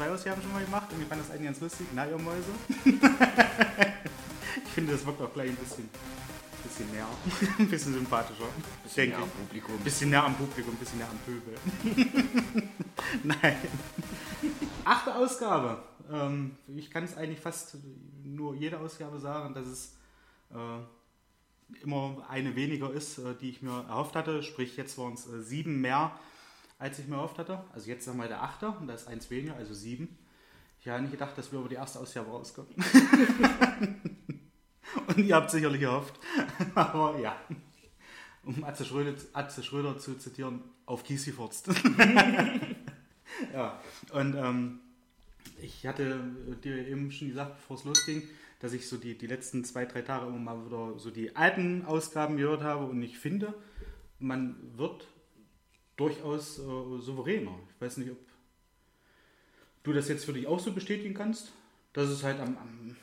2 Ausgaben schon mal gemacht und wir fanden das eine ganz lustig. Na, ihr Mäuse. ich finde, das wirkt auch gleich ein bisschen, bisschen näher, ein bisschen sympathischer. Bisschen denke näher ich. am Publikum. Ein bisschen näher am Publikum, ein bisschen näher am Pöbel. Nein. Achte Ausgabe. Ähm, ich kann es eigentlich fast nur jede Ausgabe sagen, dass es äh, immer eine weniger ist, äh, die ich mir erhofft hatte. Sprich, jetzt waren es äh, sieben mehr als ich mir erhofft hatte. Also jetzt haben wir der Achte und da ist eins weniger, also sieben. Ich habe nicht gedacht, dass wir über die erste Ausgabe rauskommen. und ihr habt sicherlich gehofft. Aber ja. Um Atze Schröder, Atze Schröder zu zitieren, auf Kies gefurzt. ja, und ähm, ich hatte dir eben schon gesagt, bevor es losging, dass ich so die, die letzten zwei, drei Tage immer mal wieder so die alten Ausgaben gehört habe und ich finde, man wird durchaus äh, souveräner. Ich weiß nicht, ob du das jetzt für dich auch so bestätigen kannst. Das ist halt am, am,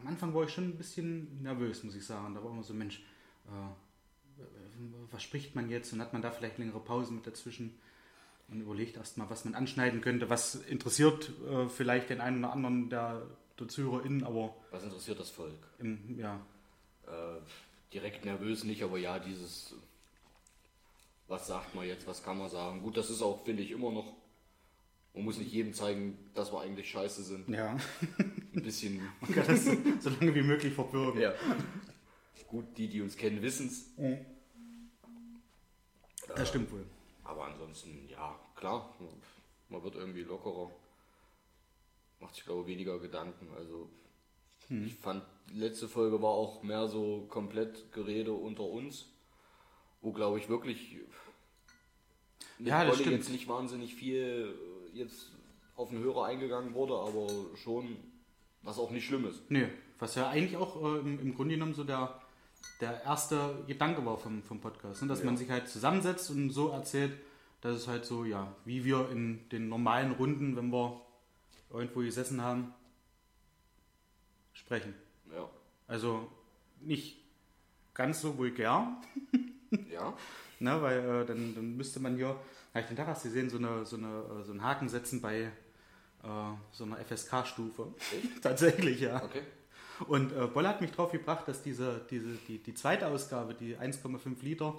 am Anfang war ich schon ein bisschen nervös, muss ich sagen. Da war immer so, Mensch, äh, was spricht man jetzt und hat man da vielleicht längere Pausen mit dazwischen und überlegt erstmal, was man anschneiden könnte, was interessiert äh, vielleicht den einen oder anderen der, der ZuhörerInnen, aber Was interessiert das Volk? im, ja, Äh, direkt nervös nicht, aber ja, dieses, was sagt man jetzt, was kann man sagen? Gut, das ist auch, finde ich, immer noch, man muss nicht jedem zeigen, dass wir eigentlich scheiße sind. ja, Ein bisschen, man kann das so, lange wie möglich verbürgen. ja. Gut, die, die uns kennen, wissen es. Das stimmt wohl. Aber ansonsten, ja, klar, man wird irgendwie lockerer. Macht sich, glaube ich, weniger Gedanken. Also, ich fand, die letzte Folge war auch mehr so komplett Gerede unter uns, wo, glaube ich, wirklich Ja, das stimmt. jetzt nicht wahnsinnig viel äh, jetzt auf den Hörer eingegangen wurde, aber schon, was auch nicht schlimm ist. Nö, was ja eigentlich auch äh, im, im Grunde genommen so der, der erste Gedanke war vom, vom Podcast, ne? dass Ja. man sich halt zusammensetzt und so erzählt, dass es halt so, ja, wie wir in den normalen Runden, wenn wir irgendwo gesessen haben, sprechen. Ja. Also nicht ganz so vulgär, Ja. ne? weil äh, dann, dann müsste man hier, habe ich den du gesehen, so, eine, so, eine, äh, so einen Haken setzen bei äh, so einer FSK-Stufe. Tatsächlich, ja. Okay. Und äh, Boll hat mich drauf gebracht, dass diese, diese, die, die zweite Ausgabe, die 1,5 Liter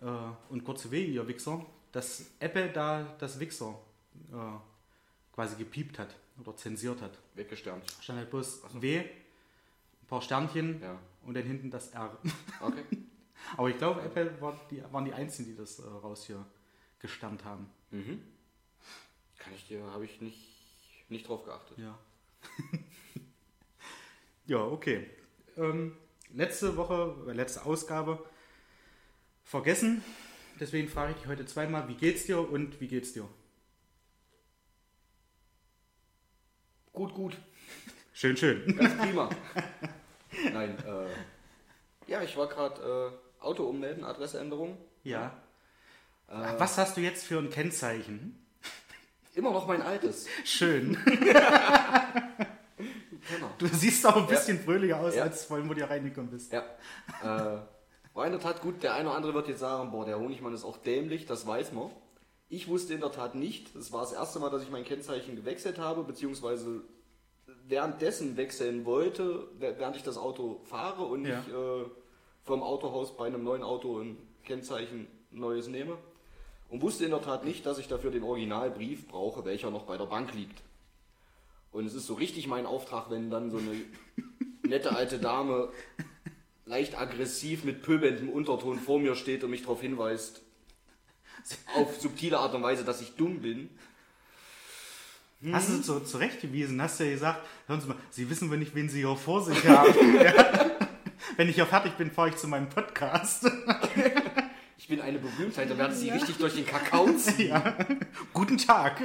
äh, und kurze W, ihr Wichser, dass Apple da das Wichser äh, quasi gepiept hat oder zensiert hat. Weggesternt. Stand halt bloß W, ein paar Sternchen Ja. und dann hinten das R. Okay. Aber ich glaube, Apple war die, waren die Einzigen, die das äh, raus hier gesternt haben. Mhm. Kann ich dir, habe ich nicht, nicht drauf geachtet. Ja. ja, okay. Ähm, letzte Woche, äh, letzte Ausgabe vergessen. Deswegen frage ich dich heute zweimal, wie geht's dir und wie geht's dir? Gut, gut. Schön, schön. Ganz prima. Nein, äh, ja, ich war gerade äh, Auto ummelden, Adresseänderung. Ja. Ach, was hast du jetzt für ein Kennzeichen? Immer noch mein altes. Schön. Penner. Du siehst auch ein bisschen fröhlicher aus, Ja. als vorhin, wo du reingekommen bist. Ja. Äh, war in der Tat gut. Der eine oder andere wird jetzt sagen, boah, der Honigmann ist auch dämlich, das weiß man. Ich wusste in der Tat nicht. Es war das erste Mal, dass ich mein Kennzeichen gewechselt habe, beziehungsweise währenddessen wechseln wollte, während ich das Auto fahre und Ja. ich äh, vom Autohaus bei einem neuen Auto ein Kennzeichen neues nehme. Und wusste in der Tat nicht, dass ich dafür den Originalbrief brauche, welcher noch bei der Bank liegt. Und es ist so richtig mein Auftrag, wenn dann so eine nette alte Dame leicht aggressiv mit pöbelndem Unterton vor mir steht und mich darauf hinweist, auf subtile Art und Weise, dass ich dumm bin. Hast du zu, zurechtgewiesen, hast du ja gesagt, hören Sie mal, Sie wissen wohl nicht, wen Sie hier vor sich haben. ja. Wenn ich hier fertig bin, fahre ich zu meinem Podcast. Ich bin eine Berühmtheit, da werden sie richtig durch den Kakao ziehen. ja. Guten Tag.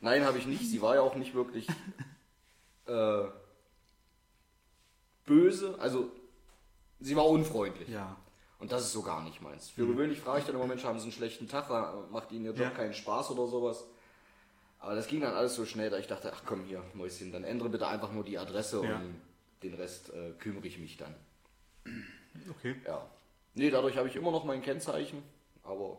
Nein, habe ich nicht. Sie war ja auch nicht wirklich äh, böse. Also, sie war unfreundlich. Ja. Und das ist so gar nicht meins. Für gewöhnlich frage ich dann immer, Mensch, haben sie einen schlechten Tag, macht ihnen ihr Job Ja. keinen Spaß oder sowas. Aber das ging dann alles so schnell, da ich dachte, ach komm hier, Mäuschen, dann ändere bitte einfach nur die Adresse Ja. und den Rest äh, kümmere ich mich dann. Okay, Ja. Nee, dadurch habe ich immer noch mein Kennzeichen, aber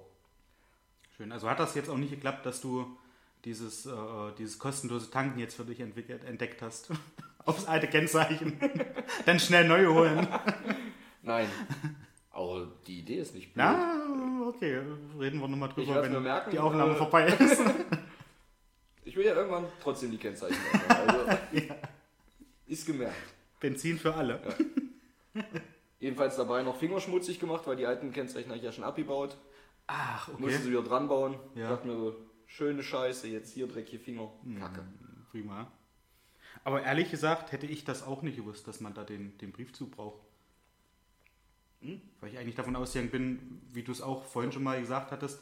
schön. Also hat das jetzt auch nicht geklappt, dass du dieses, äh, dieses kostenlose Tanken jetzt für dich entwickelt, entdeckt hast? Aufs alte Kennzeichen. Dann schnell neu holen. nein. aber die Idee ist nicht blöd. Ja, okay. Reden wir nochmal drüber, wenn merken, die Aufnahme äh, vorbei ist. Ich will ja irgendwann trotzdem die Kennzeichen ändern. Also, Ist gemerkt. Benzin für alle. Jedenfalls dabei noch fingerschmutzig gemacht, weil die alten Kennzeichen habe ich ja schon abgebaut. Ach, Musste okay. sie wieder dran bauen. Ja. Dachte mir so, schöne Scheiße, jetzt hier dreckige Finger. Kacke. Prima. Aber ehrlich gesagt hätte ich das auch nicht gewusst, dass man da den, den Briefzug braucht. Hm? Weil ich eigentlich davon ausgegangen bin, wie du es auch vorhin schon mal gesagt hattest,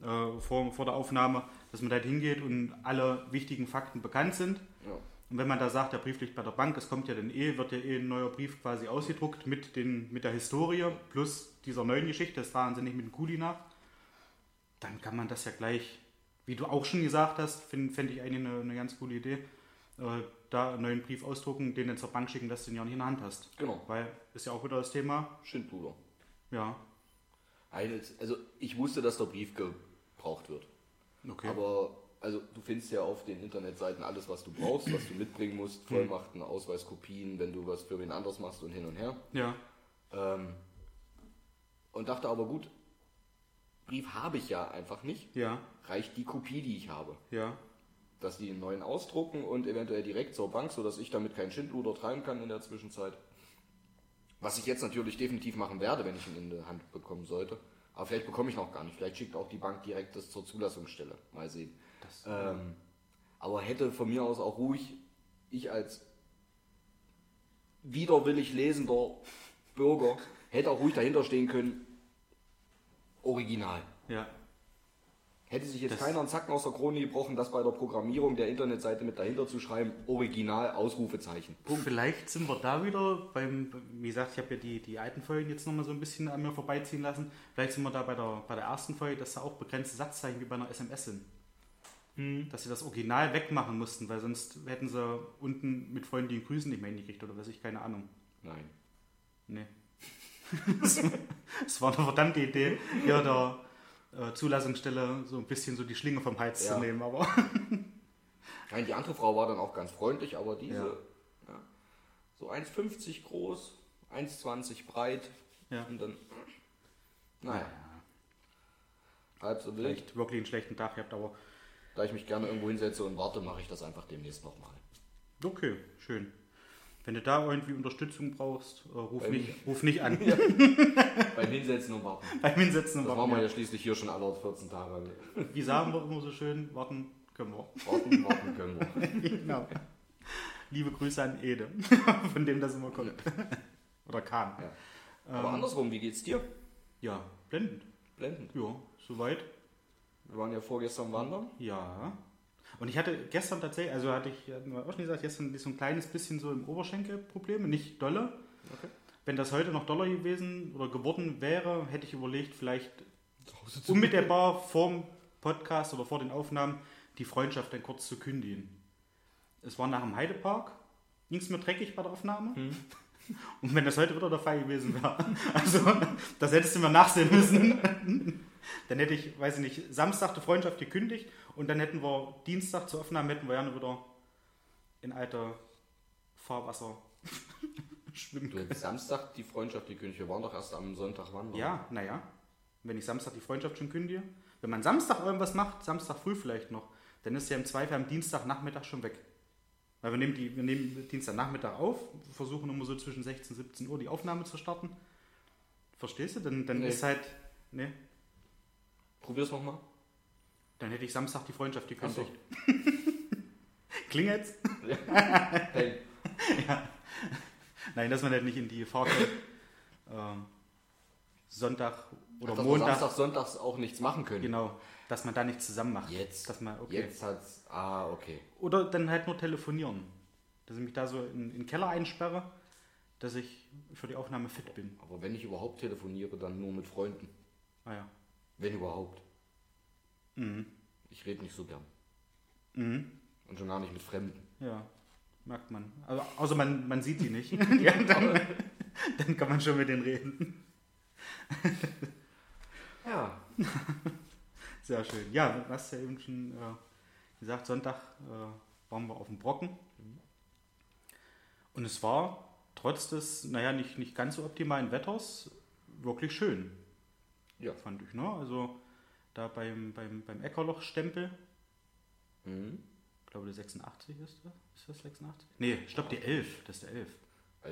äh, vor, vor der Aufnahme, dass man da hingeht und alle wichtigen Fakten bekannt sind. Ja. Und wenn man da sagt, der Brief liegt bei der Bank, es kommt ja dann eh, wird ja eh ein neuer Brief quasi ausgedruckt mit, den, mit der Historie plus dieser neuen Geschichte, das fahren sie nicht mit dem Kuli nach, dann kann man das ja gleich, wie du auch schon gesagt hast, finde fänd ich eigentlich eine, eine ganz coole Idee, äh, da einen neuen Brief ausdrucken, den dann zur Bank schicken, dass du den ja nicht in der Hand hast. Genau. Weil ist ja auch wieder das Thema, Schindluder. ja, Also ich wusste, dass der Brief gebraucht wird. okay. Aber also du findest ja auf den Internetseiten alles, was du brauchst, was du mitbringen musst, Vollmachten, Ausweiskopien, wenn du was für wen anders machst und hin und her. ja, Ähm, und dachte aber gut, Brief habe ich ja einfach nicht. ja, Reicht die Kopie, die ich habe. ja, Dass die einen neuen ausdrucken und eventuell direkt zur Bank, sodass ich damit keinen Schindluder treiben kann in der Zwischenzeit. Was ich jetzt natürlich definitiv machen werde, wenn ich ihn in die Hand bekommen sollte. Aber vielleicht bekomme ich noch gar nicht. Vielleicht schickt auch die Bank direkt das zur Zulassungsstelle. Mal sehen. Das, Ähm, aber hätte von mir aus auch ruhig ich als widerwillig lesender Bürger hätte auch ruhig dahinter stehen können, original. ja, Hätte sich jetzt Das- keiner einen Zacken aus der Krone gebrochen, das bei der Programmierung der Internetseite mit dahinter zu schreiben, original, Ausrufezeichen. Punkt. Vielleicht sind wir da wieder beim, wie gesagt, ich habe ja die, die alten Folgen jetzt nochmal so ein bisschen an mir vorbeiziehen lassen. Vielleicht sind wir da bei der, bei der ersten Folge, dass da auch begrenzte Satzzeichen wie bei einer SMS sind. Dass sie das Original wegmachen mussten, weil sonst hätten sie unten mit freundlichen Grüßen nicht mehr hingekriegt oder was ich, keine Ahnung. Nein. Nee. Es war eine verdammte Idee, hier der äh, Zulassungsstelle so ein bisschen so die Schlinge vom Hals Ja. zu nehmen, aber Nein, die andere Frau war dann auch ganz freundlich, aber diese, Ja. ja. so 1,50 groß, 1,20 breit ja. und dann, naja, halb so wild. vielleicht wirklich einen schlechten Tag gehabt, aber Da ich mich gerne irgendwo hinsetze und warte, mache ich das einfach demnächst nochmal. Okay, schön. Wenn du da irgendwie Unterstützung brauchst, äh, ruf, nicht, ruf nicht an. Beim Hinsetzen und warten. Beim Hinsetzen und Das machen wir ja warten. schließlich hier schon alle 14 Tage. Wie sagen wir immer so schön, warten können wir. Warten, warten können wir. genau. Liebe Grüße an Ede, von dem das immer kommt. Oder kam. Ja. Aber Ähm, andersrum, wie geht's dir? Ja, blendend. Blendend. Ja, soweit. Wir waren ja vorgestern wandern. Ja. Und ich hatte gestern tatsächlich, also hatte ich hatten wir auch schon gesagt, gestern so ein kleines bisschen so im Oberschenkel Probleme, nicht dolle. Okay. Wenn das heute noch doller gewesen oder geworden wäre, hätte ich überlegt, vielleicht unmittelbar vorm Podcast oder vor den Aufnahmen die Freundschaft dann kurz zu kündigen. Es war nach dem Heidepark, ging es mir dreckig bei der Aufnahme. Und wenn das heute wieder der Fall gewesen wäre, also das hättest du mir nachsehen müssen, dann hätte ich, weiß ich nicht, Samstag die Freundschaft gekündigt und dann hätten wir Dienstag zur Aufnahme, hätten wir gerne wieder in alter Fahrwasser schwimmen Du hättest Samstag die Freundschaft gekündigt. Wir waren doch erst am Sonntag wandern. Ja, naja. Wenn ich Samstag die Freundschaft schon kündige. Wenn man Samstag irgendwas macht, Samstag früh vielleicht noch, dann ist ja im Zweifel am Dienstagnachmittag schon weg. Weil wir nehmen, die, wir nehmen Dienstagnachmittag auf, versuchen immer so zwischen 16 und 17 Uhr die Aufnahme zu starten. Verstehst du? Dann, dann Nee. ist halt. Ne? Probier's nochmal. Dann hätte ich Samstag die Freundschaft Ach so. gekündigt. Klingelt's? Hey, Nein, dass man halt nicht in die kommt. ähm, Sonntag oder dass wir Montag. Samstag, Sonntags auch nichts machen können. Genau. Dass man da nichts zusammen macht. Jetzt. Dass man, okay. Jetzt hat's. Ah, okay. Oder dann halt nur telefonieren. Dass ich mich da so in, in den Keller einsperre, dass ich für die Aufnahme fit bin. Aber wenn ich überhaupt telefoniere, dann nur mit Freunden. Ah ja. Wenn überhaupt. Mhm. Ich rede nicht so gern. Mhm. Und schon gar nicht mit Fremden. Ja, merkt man. Also, außer man, man sieht die nicht. ja, dann, dann kann man schon mit denen reden. Ja. Sehr schön. Ja, du hast ja eben schon äh, gesagt, Sonntag äh, waren wir auf dem Brocken. Und es war trotz des, naja, nicht, nicht ganz so optimalen Wetters wirklich schön. Ja. Fand ich, ne? Also da beim, beim, beim Eckerloch-Stempel, Mhm. ich glaube der 86 ist das? Ist das 86? Nee, ich glaube die 11, das ist der 11.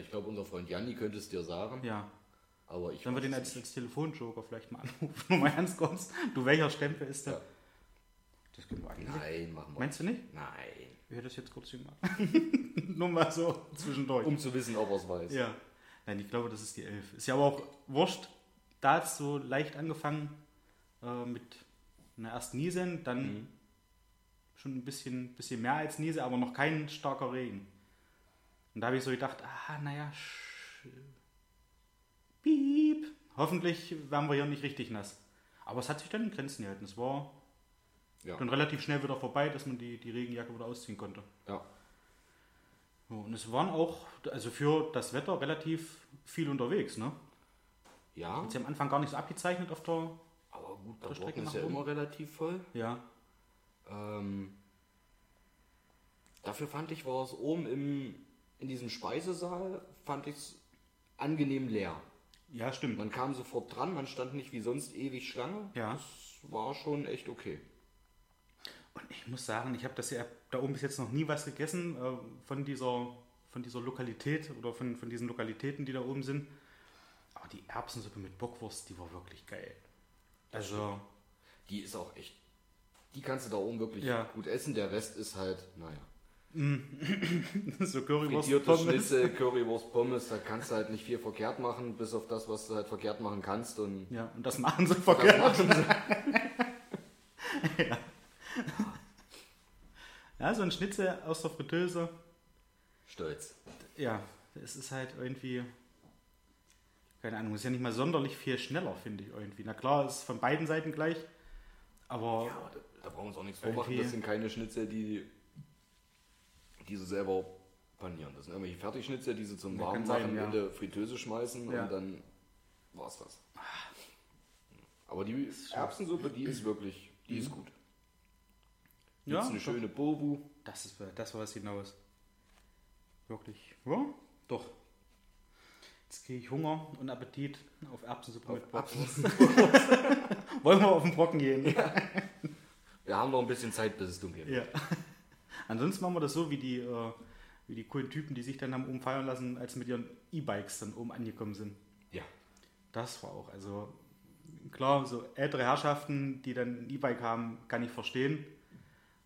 Ich glaube, unser Freund Janni könnte es dir sagen. Ja, Aber ich Sollen wir den als, als Telefonjoker vielleicht mal anrufen? Nur mal ganz kurz. Du, welcher Stempel ist der? Ja. Das können wir eigentlich. Nein, machen wir. Meinst du nicht? Nein. Ich hätte das jetzt kurz gemacht. Nur mal so zwischendurch. Um zu wissen, ob er es weiß. Ja. Nein, ich glaube, das ist die 11. Ist ja aber auch wurscht. Da hat es so leicht angefangen äh, mit einer ersten Niesen, dann Mhm. schon ein bisschen, bisschen mehr als Niese, aber noch kein starker Regen. Und da habe ich so gedacht, ah, naja, piep. Hoffentlich werden wir hier nicht richtig nass. Aber es hat sich dann in Grenzen gehalten. Es war Ja. dann relativ schnell wieder vorbei, dass man die, die Regenjacke wieder ausziehen konnte. ja. Und es waren auch, also für das Wetter relativ viel unterwegs, ne? Ja, Hat sich am Anfang gar nicht so abgezeichnet auf der. aber gut, der Strecke ist ja oben. immer relativ voll. Ja. Ähm, dafür fand ich, war es oben im, in diesem Speisesaal, fand ich es angenehm leer. Ja, stimmt. Man kam sofort dran, man stand nicht wie sonst ewig Schlange. Ja. Das war schon echt okay. Und ich muss sagen, ich habe das ja da oben bis jetzt noch nie was gegessen äh, von dieser von dieser Lokalität oder von, von diesen Lokalitäten, die da oben sind. Die Erbsensuppe mit Bockwurst, die war wirklich geil. Also, Die ist auch echt. Die kannst du da oben wirklich Ja. gut essen. Der Rest ist halt, naja. so Currywurst, Frittierte Pommes. Schnitzel, Currywurst, Pommes, da kannst du halt nicht viel verkehrt machen, bis auf das, was du halt verkehrt machen kannst. Und Ja, und das machen sie das verkehrt. machen sie. Ja, so ein Schnitzel aus der Fritteuse. Stolz. Ja, es ist halt irgendwie, keine Ahnung, ist ja nicht mal sonderlich viel schneller, finde ich irgendwie. Na klar, es ist von beiden Seiten gleich, aber Ja, aber da, da brauchen wir uns auch nichts vormachen. Das sind keine Schnitzel, die, die sie selber panieren. Das sind irgendwelche Fertigschnitzel, die sie zum Ja, Warmen machen, ja. in der Fritteuse schmeißen Ja. und dann war's das. Aber die Erbsensuppe, die ist wirklich, die ist gut. Mhm. ja, eine schöne Bobu. das ist das war es hinaus. Wirklich, ja, doch. Jetzt kriege ich Hunger und Appetit auf Erbsensuppe mit Bockwurst. Wollen wir auf den Brocken gehen? Wir haben noch ein bisschen Zeit, bis es dunkel wird. Ja. Ansonsten machen wir das so wie die, äh, wie die coolen Typen, die sich dann haben oben feiern lassen, als mit ihren E-Bikes dann oben angekommen sind. Ja. Das war auch, also klar, so ältere Herrschaften, die dann ein E-Bike haben, kann ich verstehen.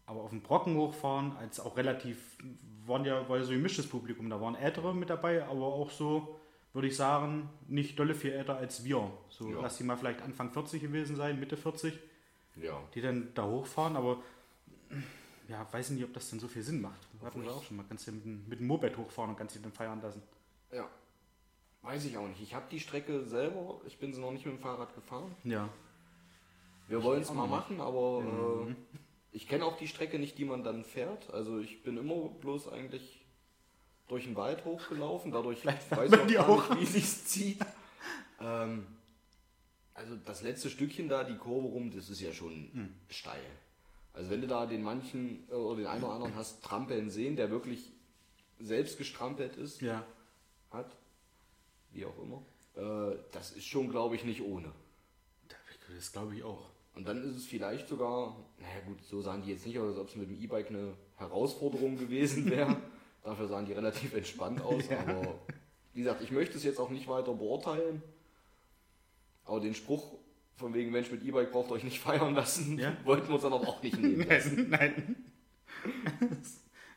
Aber auf dem Brocken hochfahren, als auch relativ, waren ja, war ja so ein gemischtes Publikum, da waren Ältere mit dabei, aber auch so, würde ich sagen, nicht dolle viel älter als wir. So, Ja. lass die mal vielleicht Anfang 40 gewesen sein, Mitte 40, Ja. die dann da hochfahren, aber ja, weiß nicht, ob das dann so viel Sinn macht. Hatten wir auch schon mal. Kannst du mit, dem- mit dem Moped hochfahren und kannst dich dann feiern lassen. Ja. Weiß ich auch nicht. Ich habe die Strecke selber, ich bin sie noch nicht mit dem Fahrrad gefahren. Ja. Wir wollen es mal machen, aber äh, ich kenne auch die Strecke nicht, die man dann fährt. Also ich bin immer bloß eigentlich durch den Wald hochgelaufen. Dadurch Vielleicht weiß man ich die auch auch. nicht, wie es zieht. Ähm, also das letzte Stückchen da, die Kurve rum, das ist ja schon Hm. steil. Also wenn du da den manchen äh, oder den einen oder anderen hast trampeln sehen, der wirklich selbst gestrampelt ist, Ja. hat, wie auch immer, äh, das ist schon, glaube ich, nicht ohne. Das glaube ich auch. Und dann ist es vielleicht sogar, naja gut, so sahen die jetzt nicht aus, als ob es mit dem E-Bike eine Herausforderung gewesen wäre. Dafür sahen die relativ entspannt aus. Ja. Aber wie gesagt, ich möchte es jetzt auch nicht weiter beurteilen. Aber den Spruch von wegen Mensch mit E-Bike braucht euch nicht feiern lassen, Ja. wollten wir uns dann aber auch nicht nehmen. Nein, nein.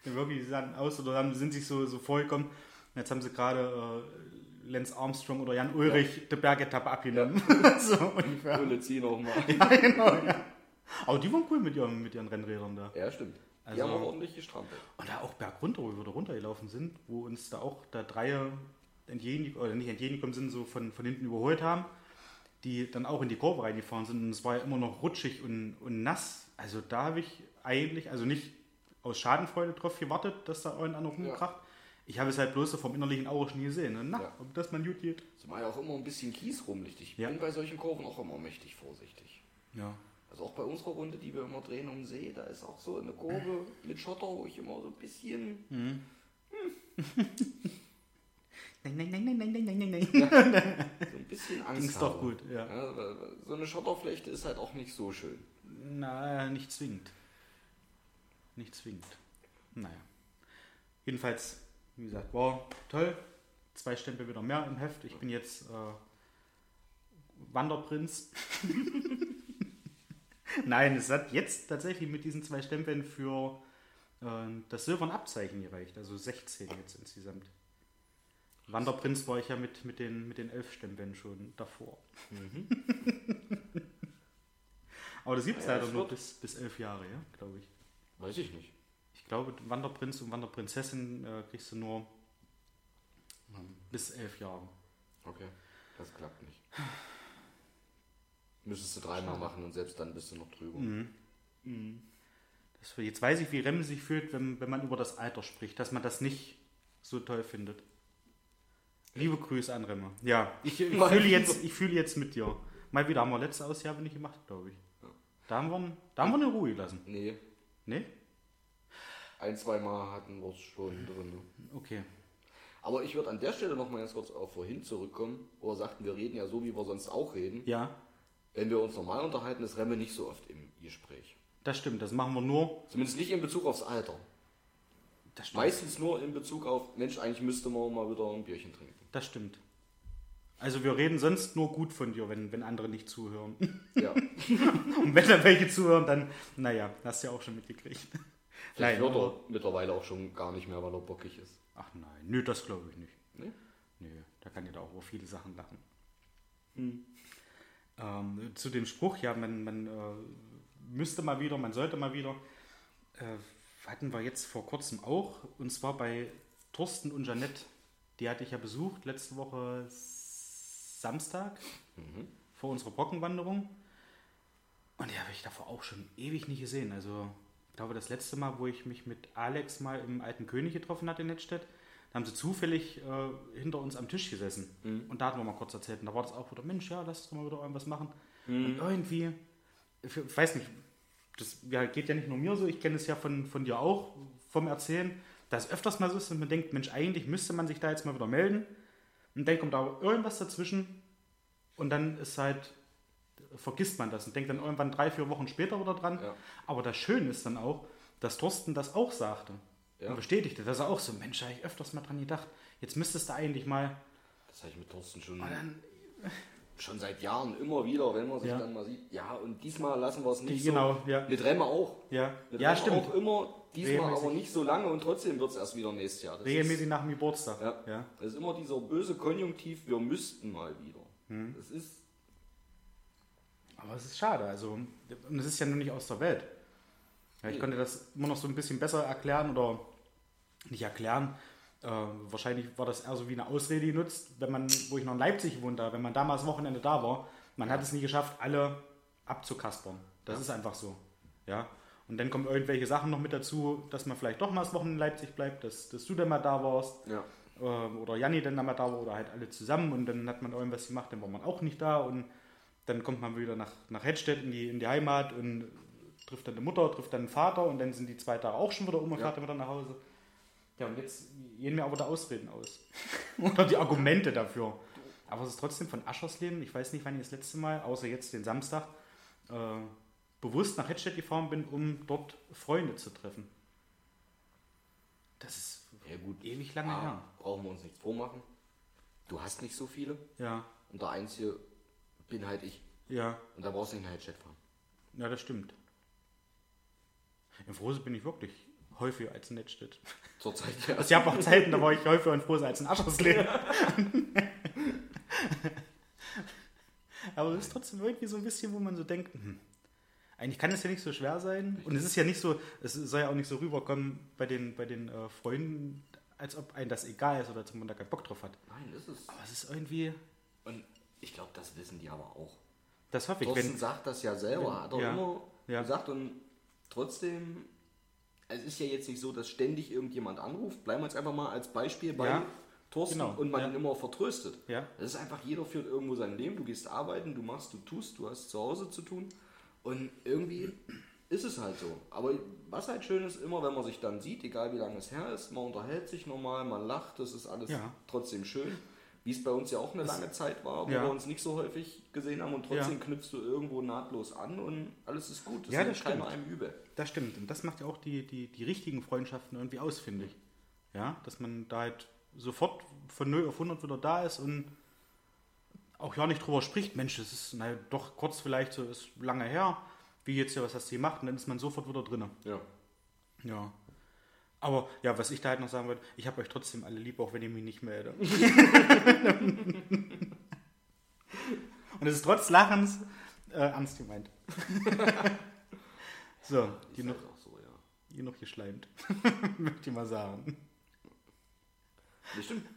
Ja, Wirklich, sie sahen aus oder haben, sind sich so, so vorgekommen. Jetzt haben sie gerade äh, Lance Armstrong oder Jan Ulrich die Bergetappe abgenommen. so ungefähr. Ohne zieh noch mal. Ja, genau, ja. Aber die waren cool mit ihren, mit ihren Rennrädern da. Ja, stimmt. Die Also- haben auch ordentlich gestrampelt. Und da auch bergunter, wo wir da runtergelaufen sind, wo uns da auch da drei entgegengekommen, oder nicht entgegengekommen sind, so von, von hinten überholt haben, die dann auch in die Kurve reingefahren sind und es war ja immer noch rutschig und, und nass. Also da habe ich eigentlich, also nicht aus Schadenfreude drauf gewartet, dass da irgendeiner rumkracht. Ich habe es halt bloß so vom innerlichen Auge nie gesehen. Und na, Ja. ob das man gut geht. Zumal ja auch immer ein bisschen Kies rumliegt. Ich Ja. bin bei solchen Kurven auch immer mächtig vorsichtig. Ja. Also auch bei unserer Runde, die wir immer drehen um den See, da ist auch so eine Kurve mit Schotter, wo ich immer so ein bisschen. Nein, nein, nein, nein, nein, nein, nein, nein, nein. So ein bisschen Angst Ging's habe. doch gut, ja. Ja, so eine Schotterflechte ist halt auch nicht so schön. Na, nicht zwingend. Nicht zwingend. Naja. Jedenfalls, wie gesagt, war toll. Zwei Stempel wieder mehr im Heft. Ich bin jetzt äh, Wanderprinz. Nein, es hat jetzt tatsächlich mit diesen zwei Stempeln für äh, das silberne Abzeichen gereicht. Also 16 jetzt insgesamt. Wanderprinz war ich ja mit, mit, den, mit den elf Stempeln schon davor. Aber das gibt es Ja, leider nur bis, bis elf Jahre, ja, glaube ich. Weiß ich nicht. Ich glaube, Wanderprinz und Wanderprinzessin äh, kriegst du nur ähm, bis elf Jahre. Okay, das klappt nicht. Müsstest du dreimal machen und selbst dann bist du noch drüber. Das, jetzt weiß ich, wie Rem sich fühlt, wenn, wenn man über das Alter spricht, dass man das nicht so toll findet. Liebe Grüße an Remme. Ja, ich, ich, fühle, jetzt, ich fühle jetzt mit dir. Mal wieder haben wir letzte Ausgabe nicht gemacht, glaube ich. Ja. Da haben wir, da haben wir eine Ruhe gelassen. Nee, Ne? ein, zwei Mal hatten wir es schon drin. Okay. Aber ich würde an der Stelle noch mal ganz kurz auf vorhin zurückkommen, wo er sagten, wir reden ja so, wie wir sonst auch reden. Ja, Wenn wir uns normal unterhalten, ist Remme nicht so oft im Gespräch. das stimmt. Das machen wir nur. Zumindest nicht in Bezug aufs Alter. Das stimmt. Meistens nur in Bezug auf, Mensch, eigentlich müsste man mal wieder ein Bierchen trinken. Das stimmt. Also wir reden sonst nur gut von dir, wenn, wenn andere nicht zuhören. Ja, Und wenn dann welche zuhören, dann, naja, hast du ja auch schon mitgekriegt. vielleicht Nein, wird er aber- mittlerweile auch schon gar nicht mehr, weil er bockig ist. Ach nein, nö, das glaube ich nicht. Nee? Nö, da kann ja da auch über viele Sachen lachen. Ähm, zu dem Spruch, ja, man, man äh, müsste mal wieder, man sollte mal wieder, äh, hatten wir jetzt vor kurzem auch, und zwar bei Thorsten und Janette. Die hatte ich ja besucht letzte Woche Samstag vor unserer Brockenwanderung. Und die habe ich davor auch schon ewig nicht gesehen. Also, ich glaube, das letzte Mal, wo ich mich mit Alex mal im Alten König getroffen hatte in Nettstedt, haben sie zufällig äh, hinter uns am Tisch gesessen. Und da hatten wir mal kurz erzählt. Und da war das auch wieder, Mensch, ja, lass uns mal wieder irgendwas machen. Und irgendwie, ich weiß nicht, das ja, geht ja nicht nur mir so, ich kenne es ja von, von dir auch, vom Erzählen, dass öfters mal so ist und man denkt, Mensch, eigentlich müsste man sich da jetzt mal wieder melden. Und dann kommt aber irgendwas dazwischen und dann ist halt, vergisst man das und denkt dann irgendwann drei, vier Wochen später wieder dran. Ja. Aber das Schöne ist dann auch, dass Thorsten das auch sagte Ja. und bestätigte, dass er auch so, Mensch, da habe ich öfters mal dran gedacht, jetzt müsstest du eigentlich mal, Das habe ich mit Thorsten schon, dann, schon seit Jahren immer wieder, wenn man sich Ja. dann mal sieht. Ja, und diesmal lassen wir es nicht genau, so. ja, Mit Remme auch. ja, Mit ja, Remme stimmt, auch immer, diesmal Regelmäßig. aber nicht so lange und trotzdem wird es erst wieder nächstes Jahr. Das regelmäßig nach dem Geburtstag. Ja. ja. Ist, das ist immer dieser böse Konjunktiv, wir müssten mal wieder. Hm. Das ist, Aber es ist schade, also, und es ist ja nur nicht aus der Welt. Ja, ich konnte das immer noch so ein bisschen besser erklären oder nicht erklären. Äh, wahrscheinlich war das eher so wie eine Ausrede genutzt, wenn man, wo ich noch in Leipzig gewohnt habe, wenn man damals Wochenende da war, man hat es nie geschafft, alle abzukaspern. Das ist einfach so. Ja. Und dann kommen irgendwelche Sachen noch mit dazu, dass man vielleicht doch mal das Wochenende in Leipzig bleibt, dass, dass du dann mal da warst ja. äh, oder Janni dann mal da war oder halt alle zusammen und dann hat man irgendwas gemacht, dann war man auch nicht da und dann kommt man wieder nach, nach Hedstedt in die, in die Heimat und trifft dann die Mutter, trifft dann den Vater und dann sind die zwei Tage auch schon wieder um und fährt dann wieder nach Hause. Ja, und jetzt gehen mir aber die Ausreden aus. oder die Argumente dafür. Aber es ist trotzdem von Aschersleben, ich weiß nicht, wann ich das letzte Mal, außer jetzt den Samstag, äh, bewusst nach Hedstedt gefahren bin, um dort Freunde zu treffen. Das ist ja gut. ewig lange Ah, her. brauchen wir uns nichts vormachen. Du hast nicht so viele Ja, und der Einzige bin halt ich. ja. Und da brauchst du nicht nach Headset fahren. Ja, das stimmt. In Frose bin ich wirklich häufiger als in Nettstedt. Zurzeit ja. Also ich habe auch Zeiten, da war ich häufiger in Frose als in Aschersleben. Aber es ist trotzdem irgendwie so ein bisschen, wo man so denkt, hm, eigentlich kann es ja nicht so schwer sein. Und es ist ja nicht so, es soll ja auch nicht so rüberkommen bei den, bei den äh, Freunden, als ob einem das egal ist oder als ob man da keinen Bock drauf hat. Nein, ist es. Aber es ist irgendwie, Und ich glaube, das wissen die aber auch. das hoffe ich, Thorsten wenn, sagt das ja selber, hat er ja, immer ja. gesagt und trotzdem, es ist ja jetzt nicht so, dass ständig irgendjemand anruft. Bleiben wir jetzt einfach mal als Beispiel bei Ja, Thorsten genau, und man ja. ihn immer vertröstet. Ja. Das ist einfach, jeder führt irgendwo sein Leben, du gehst arbeiten, du machst, du tust, du hast zu Hause zu tun und irgendwie ist es halt so. Aber was halt schön ist, immer wenn man sich dann sieht, egal wie lange es her ist, man unterhält sich normal, man lacht, das ist alles Ja. trotzdem schön. Wie es bei uns ja auch eine lange Zeit war, wo Ja. wir uns nicht so häufig gesehen haben und trotzdem Ja. knüpfst du irgendwo nahtlos an und alles ist gut. Das Ja, das stimmt. einem übel. das stimmt. Und das macht ja auch die, die, die richtigen Freundschaften irgendwie aus, finde ich. Ja, dass man da halt sofort von 0 auf 100 wieder da ist und auch ja nicht drüber spricht. Mensch, das ist na, doch kurz vielleicht so, ist lange her. Wie jetzt ja, was hast du gemacht? Und dann ist man sofort wieder drin. Ja. Ja. Aber ja, was ich da halt noch sagen wollte, ich habe euch trotzdem alle lieb, auch wenn ihr mich nicht meldet. Und es ist trotz Lachens äh, ernst gemeint. so, genug, halt so, ja. genug geschleimt. Möchte ich mal sagen. Das stimmt.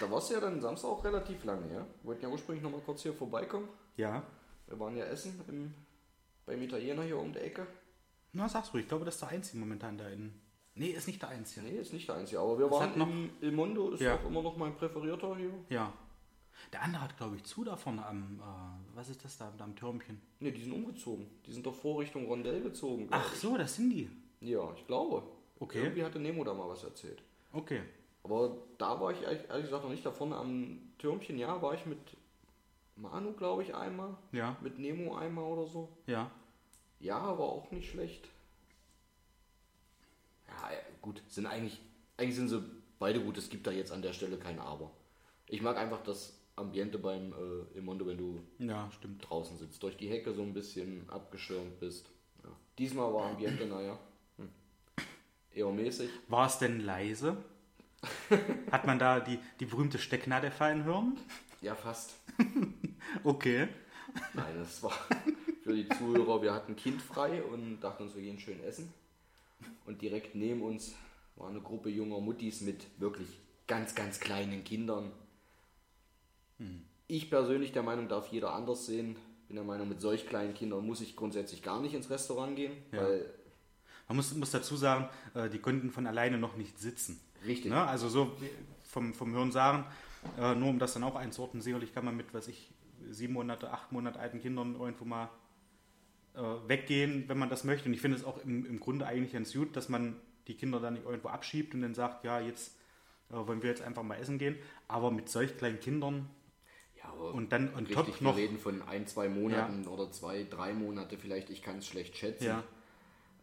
Da warst du ja dann Samstag auch relativ lange, ja? Wir wollten ja ursprünglich noch mal kurz hier vorbeikommen. Ja. Wir waren ja essen im, beim Italiener hier um die Ecke. Na, sag's ruhig. Ich glaube, das ist der Einzige momentan da in. Nee, ist nicht der Einzige. Nee, ist nicht der einzige, aber wir Was waren noch- im Il Mondo, ist Ja. auch immer noch mein präferierter hier. Ja. Der andere hat, glaube ich, zu da vorne am. Äh, was ist das da, am Türmchen? Ne, die sind umgezogen. Die sind doch vor Richtung Rondell gezogen. Ach so, das sind die. Ja, ich glaube. Okay. Irgendwie hatte Nemo da mal was erzählt. Okay. Aber da war ich ehrlich ehrlich gesagt noch nicht. Da vorne am Türmchen, ja, war ich mit Manu, glaube ich, einmal. Ja, Mit Nemo einmal oder so. ja. Ja, war auch nicht schlecht. Ja, ja, gut, sind eigentlich, eigentlich sind sie beide gut. Es gibt da jetzt an der Stelle kein Aber. Ich mag einfach das Ambiente beim äh, im Mondo, wenn du Ja, stimmt. draußen sitzt, durch die Hecke so ein bisschen abgeschirmt bist. Ja. Diesmal war Ambiente, naja, hm. eher mäßig. War es denn leise? Hat man da die, die berühmte Stecknadel fallen hören? Ja, fast. Okay. Nein, es war für die Zuhörer, wir hatten Kind frei und dachten uns, wir gehen schön essen. Und direkt neben uns war eine Gruppe junger Muttis mit wirklich ganz, ganz kleinen Kindern. Ich persönlich der Meinung, darf jeder anders sehen. Bin der Meinung, mit solch kleinen Kindern muss ich grundsätzlich gar nicht ins Restaurant gehen, Ja. weil Man muss, muss dazu sagen, äh, die konnten von alleine noch nicht sitzen. richtig. Ne? Also so vom, vom Hören sagen, äh, nur um das dann auch einzuordnen, sicherlich kann man mit, was ich, sieben Monate, acht Monate alten Kindern irgendwo mal äh, weggehen, wenn man das möchte. Und ich finde es auch im, im Grunde eigentlich ganz gut, dass man die Kinder dann nicht irgendwo abschiebt und dann sagt, ja, jetzt äh, wollen wir jetzt einfach mal essen gehen. Aber mit solch kleinen Kindern aber und dann on richtig, top wir noch. reden von ein, zwei Monaten oder zwei, drei Monate vielleicht. Ich kann es schlecht schätzen. Ja,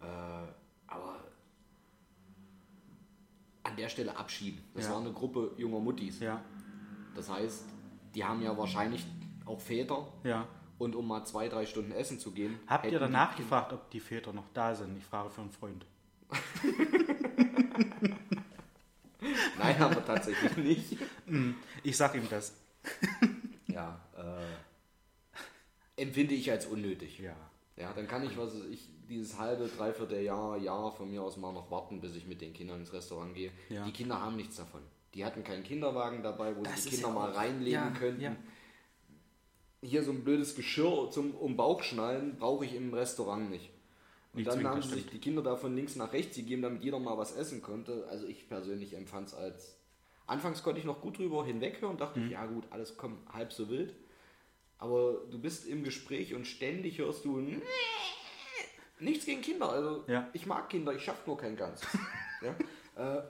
Äh, aber an der Stelle abschieben. Das Ja. war eine Gruppe junger Muttis. ja, Das heißt, die haben ja wahrscheinlich auch Väter. ja. Und um mal zwei, drei Stunden essen zu gehen. Habt ihr danach gefragt, ob die Väter noch da sind? Ich frage für einen Freund. Nein, aber tatsächlich nicht. Ich sag ihm das. Ja, äh, empfinde ich als unnötig. Ja. Ja, dann kann ich, was ich, dieses halbe, dreiviertel Jahr, Jahr von mir aus mal noch warten, bis ich mit den Kindern ins Restaurant gehe. Ja. Die Kinder haben nichts davon. Die hatten keinen Kinderwagen dabei, wo Das sie die Kinder ja mal reinlegen ja, könnten. Hier so ein blödes Geschirr zum um Bauch schnallen brauche ich im Restaurant nicht. Und Nicht dann haben sich die Kinder da von links nach rechts gegeben, damit jeder mal was essen konnte. Also ich persönlich empfand es als. Anfangs konnte ich noch gut drüber hinweghören, dachte Mhm. ich, ja gut, alles kommt halb so wild. Aber du bist im Gespräch und ständig hörst du nichts gegen Kinder. Also Ja. ich mag Kinder, ich schaffe nur kein Ganzes. ja? äh,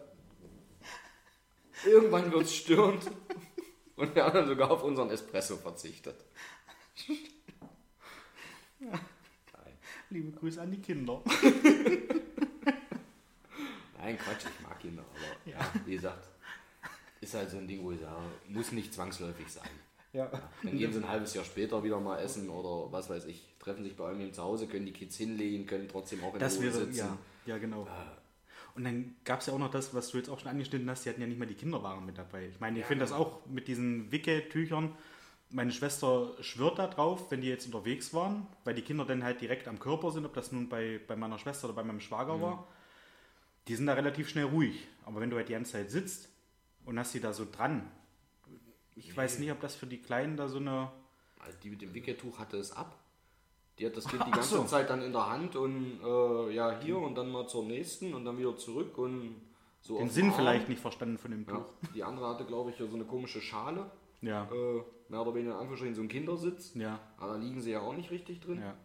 irgendwann wird es störend und wir haben dann sogar auf unseren Espresso verzichtet. Nein. Liebe Grüße an die Kinder. Nein, Quatsch, ich mag Kinder, aber ja. wie gesagt, ist halt so ein Ding, wo ich sage, muss nicht zwangsläufig sein. Ja. Dann gehen sie ein halbes Jahr später wieder mal essen oder was weiß ich, treffen sich bei einem zu Hause, können die Kids hinlegen, können trotzdem auch in Das Ruhe wäre, sitzen. ja, ja, genau. Und dann gab es ja auch noch das, was du jetzt auch schon angeschnitten hast, die hatten ja nicht mal die Kinderwagen mit dabei. Ich meine, ich Ja, finde das genau. auch mit diesen Wickeltüchern. Meine Schwester schwört da drauf, wenn die jetzt unterwegs waren, weil die Kinder dann halt direkt am Körper sind, ob das nun bei, bei meiner Schwester oder bei meinem Schwager Mhm. war. Die sind da relativ schnell ruhig. Aber wenn du halt die ganze Zeit sitzt und hast die da so dran, ich weiß nicht, ob das für die Kleinen da so eine. Also die mit dem Wickeltuch hatte es ab. Die hat das Kind die ganze so. Zeit dann in der Hand und äh, ja hier und dann mal zur nächsten und dann wieder zurück und so Den Sinn vielleicht nicht verstanden von dem Ja. Tuch. Die andere hatte, glaube ich, so eine komische Schale. Ja. Äh, mehr oder weniger in Anführungsstrichen so ein Kindersitz. Ja. Aber da liegen sie ja auch nicht richtig drin. Ja.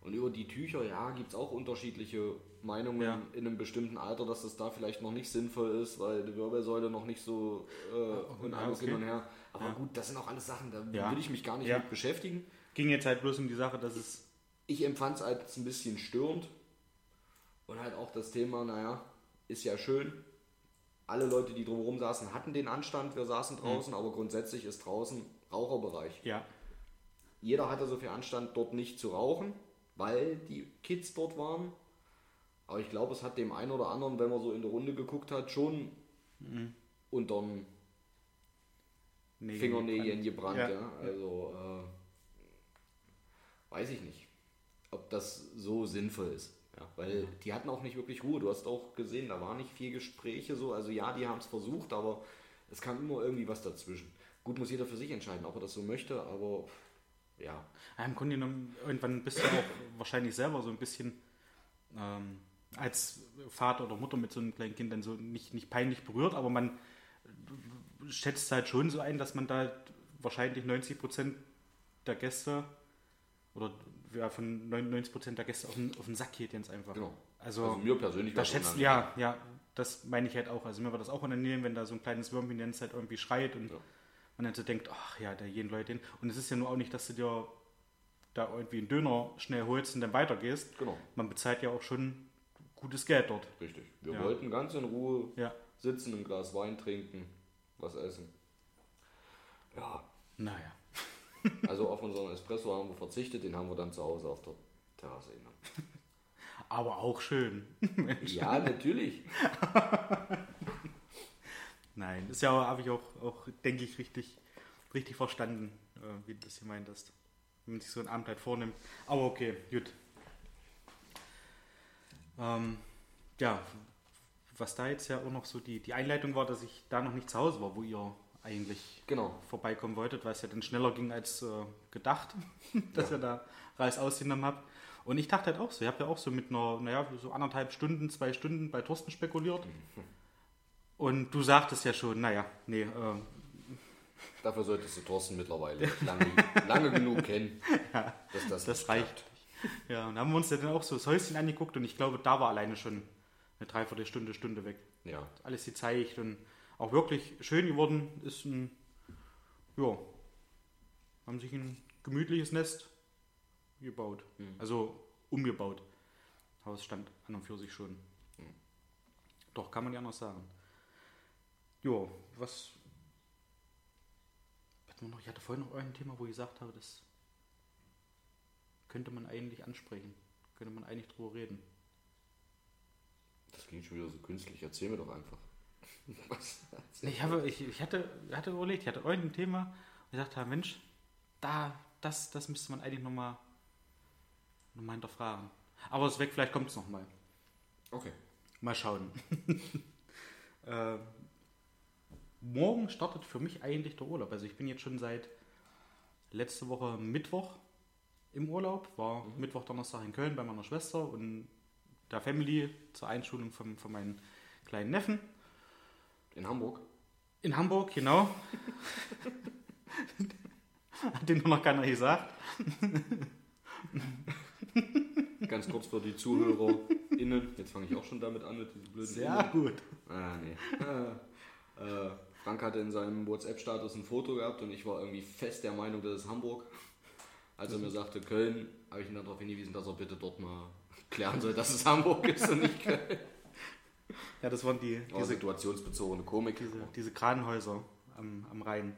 Und über die Tücher, ja, gibt es auch unterschiedliche Meinungen Ja. in einem bestimmten Alter, dass das da vielleicht noch nicht sinnvoll ist, weil die Wirbelsäule noch nicht so äh, und ja, alles okay. hin und her. Aber Ja. gut, das sind auch alles Sachen, da Ja. will ich mich gar nicht mit beschäftigen. Ging jetzt halt bloß um die Sache, dass es. Ich empfand es als ein bisschen störend. Und halt auch das Thema, naja, ist ja schön. Alle Leute, die drumherum saßen, hatten den Anstand, wir saßen draußen, aber grundsätzlich ist draußen Raucherbereich. Ja. Jeder hatte so viel Anstand, dort nicht zu rauchen, weil die Kids dort waren. Aber ich glaube, es hat dem einen oder anderen, wenn man so in der Runde geguckt hat, schon unterm Nee, Fingernägeln gebrannt. Ja. Ja. Also äh, weiß ich nicht, ob das so sinnvoll ist. Ja, weil die hatten auch nicht wirklich Ruhe. Du hast auch gesehen, da war nicht viel Gespräche so. Also ja, die haben es versucht, aber es kam immer irgendwie was dazwischen. Gut, muss jeder für sich entscheiden, ob er das so möchte, aber ja. Ja, Im Grunde genommen, irgendwann bist du auch wahrscheinlich selber so ein bisschen ähm, als Vater oder Mutter mit so einem kleinen Kind dann so nicht, nicht peinlich berührt, aber man schätzt halt schon so ein, dass man da wahrscheinlich 90 Prozent der Gäste oder ja, von 99 Prozent der Gäste auf den, auf den Sack geht jetzt einfach. Genau. Also, Also mir persönlich da schätzt, ja, ja, das meine ich halt auch. Also mir war das auch unangenehm, wenn da so ein kleines Würmchen ganze Zeit irgendwie schreit und Ja. man dann so denkt, ach ja, da gehen Leute hin. Und es ist ja nur auch nicht, dass du dir da irgendwie einen Döner schnell holst und dann weitergehst. Genau, Man bezahlt ja auch schon gutes Geld dort. richtig. Wir Ja. wollten ganz in Ruhe Ja. sitzen, ein Glas Wein trinken, was essen. Ja, Naja. also auf unseren Espresso haben wir verzichtet, den haben wir dann zu Hause auf der Terrasse genommen. Aber auch schön. Ja, natürlich. Nein, ist ja, habe ich auch, auch denke ich, richtig, richtig verstanden, äh, wie du das gemeint hast. Wenn man sich so einen Abend halt vornimmt. Aber okay, gut. Ähm, ja, was da jetzt ja auch noch so die, die Einleitung war, dass ich da noch nicht zu Hause war, wo ihr eigentlich Genau. vorbeikommen wolltet, weil es ja dann schneller ging als äh, gedacht, dass ihr da Reis ausgenommen habt. Und ich dachte halt auch so, ihr habt ja auch so mit einer, naja, so anderthalb Stunden, zwei Stunden bei Thorsten spekuliert. Und du sagtest ja schon, naja, nee, äh, Dafür solltest du Thorsten mittlerweile lange, lange genug kennen, dass das, das reicht. klappt. Ja, und haben wir uns dann auch so das Häuschen angeguckt und ich glaube, da war alleine schon eine Dreiviertelstunde, Stunde weg. Ja, Alles gezeigt und auch wirklich schön geworden. Ist ein, ja, haben sich ein gemütliches Nest gebaut. Also umgebaut. Haus stand an und für sich schon. Doch, kann man ja noch sagen. Jo, was. Warte mal noch, ich hatte vorhin noch ein Thema, wo ich gesagt habe, das könnte man eigentlich ansprechen. Könnte man eigentlich drüber reden. das klingt schon wieder so künstlich. Erzähl mir doch einfach. Was? Ich, habe, ich, ich hatte, hatte überlegt, ich hatte irgendein Thema und ich dachte, Mensch, da, das, das müsste man eigentlich nochmal noch mal hinterfragen. Aber es ist weg, vielleicht kommt es nochmal. Okay. Mal schauen. äh, morgen startet für mich eigentlich der Urlaub. Also ich bin jetzt schon seit letzte Woche Mittwoch im Urlaub, war Mittwoch, Donnerstag in Köln bei meiner Schwester und der Family zur Einschulung von, von meinen kleinen Neffen. In Hamburg? In Hamburg, genau. Hat den noch keiner gesagt. Ganz kurz für die ZuhörerInnen. Jetzt fange ich auch schon damit an mit diesen blöden Sehr Innen. gut. Ah, nee. Äh, äh, Frank hatte in seinem WhatsApp-Status ein Foto gehabt und ich war irgendwie fest der Meinung, das ist Hamburg. Als er mir sagte Köln, habe ich ihn dann darauf hingewiesen, dass er bitte dort mal klären soll, dass es Hamburg ist und nicht Köln. Ja, das waren die, Oh, diese, situationsbezogene Komik. diese, diese Kranhäuser am, am Rhein,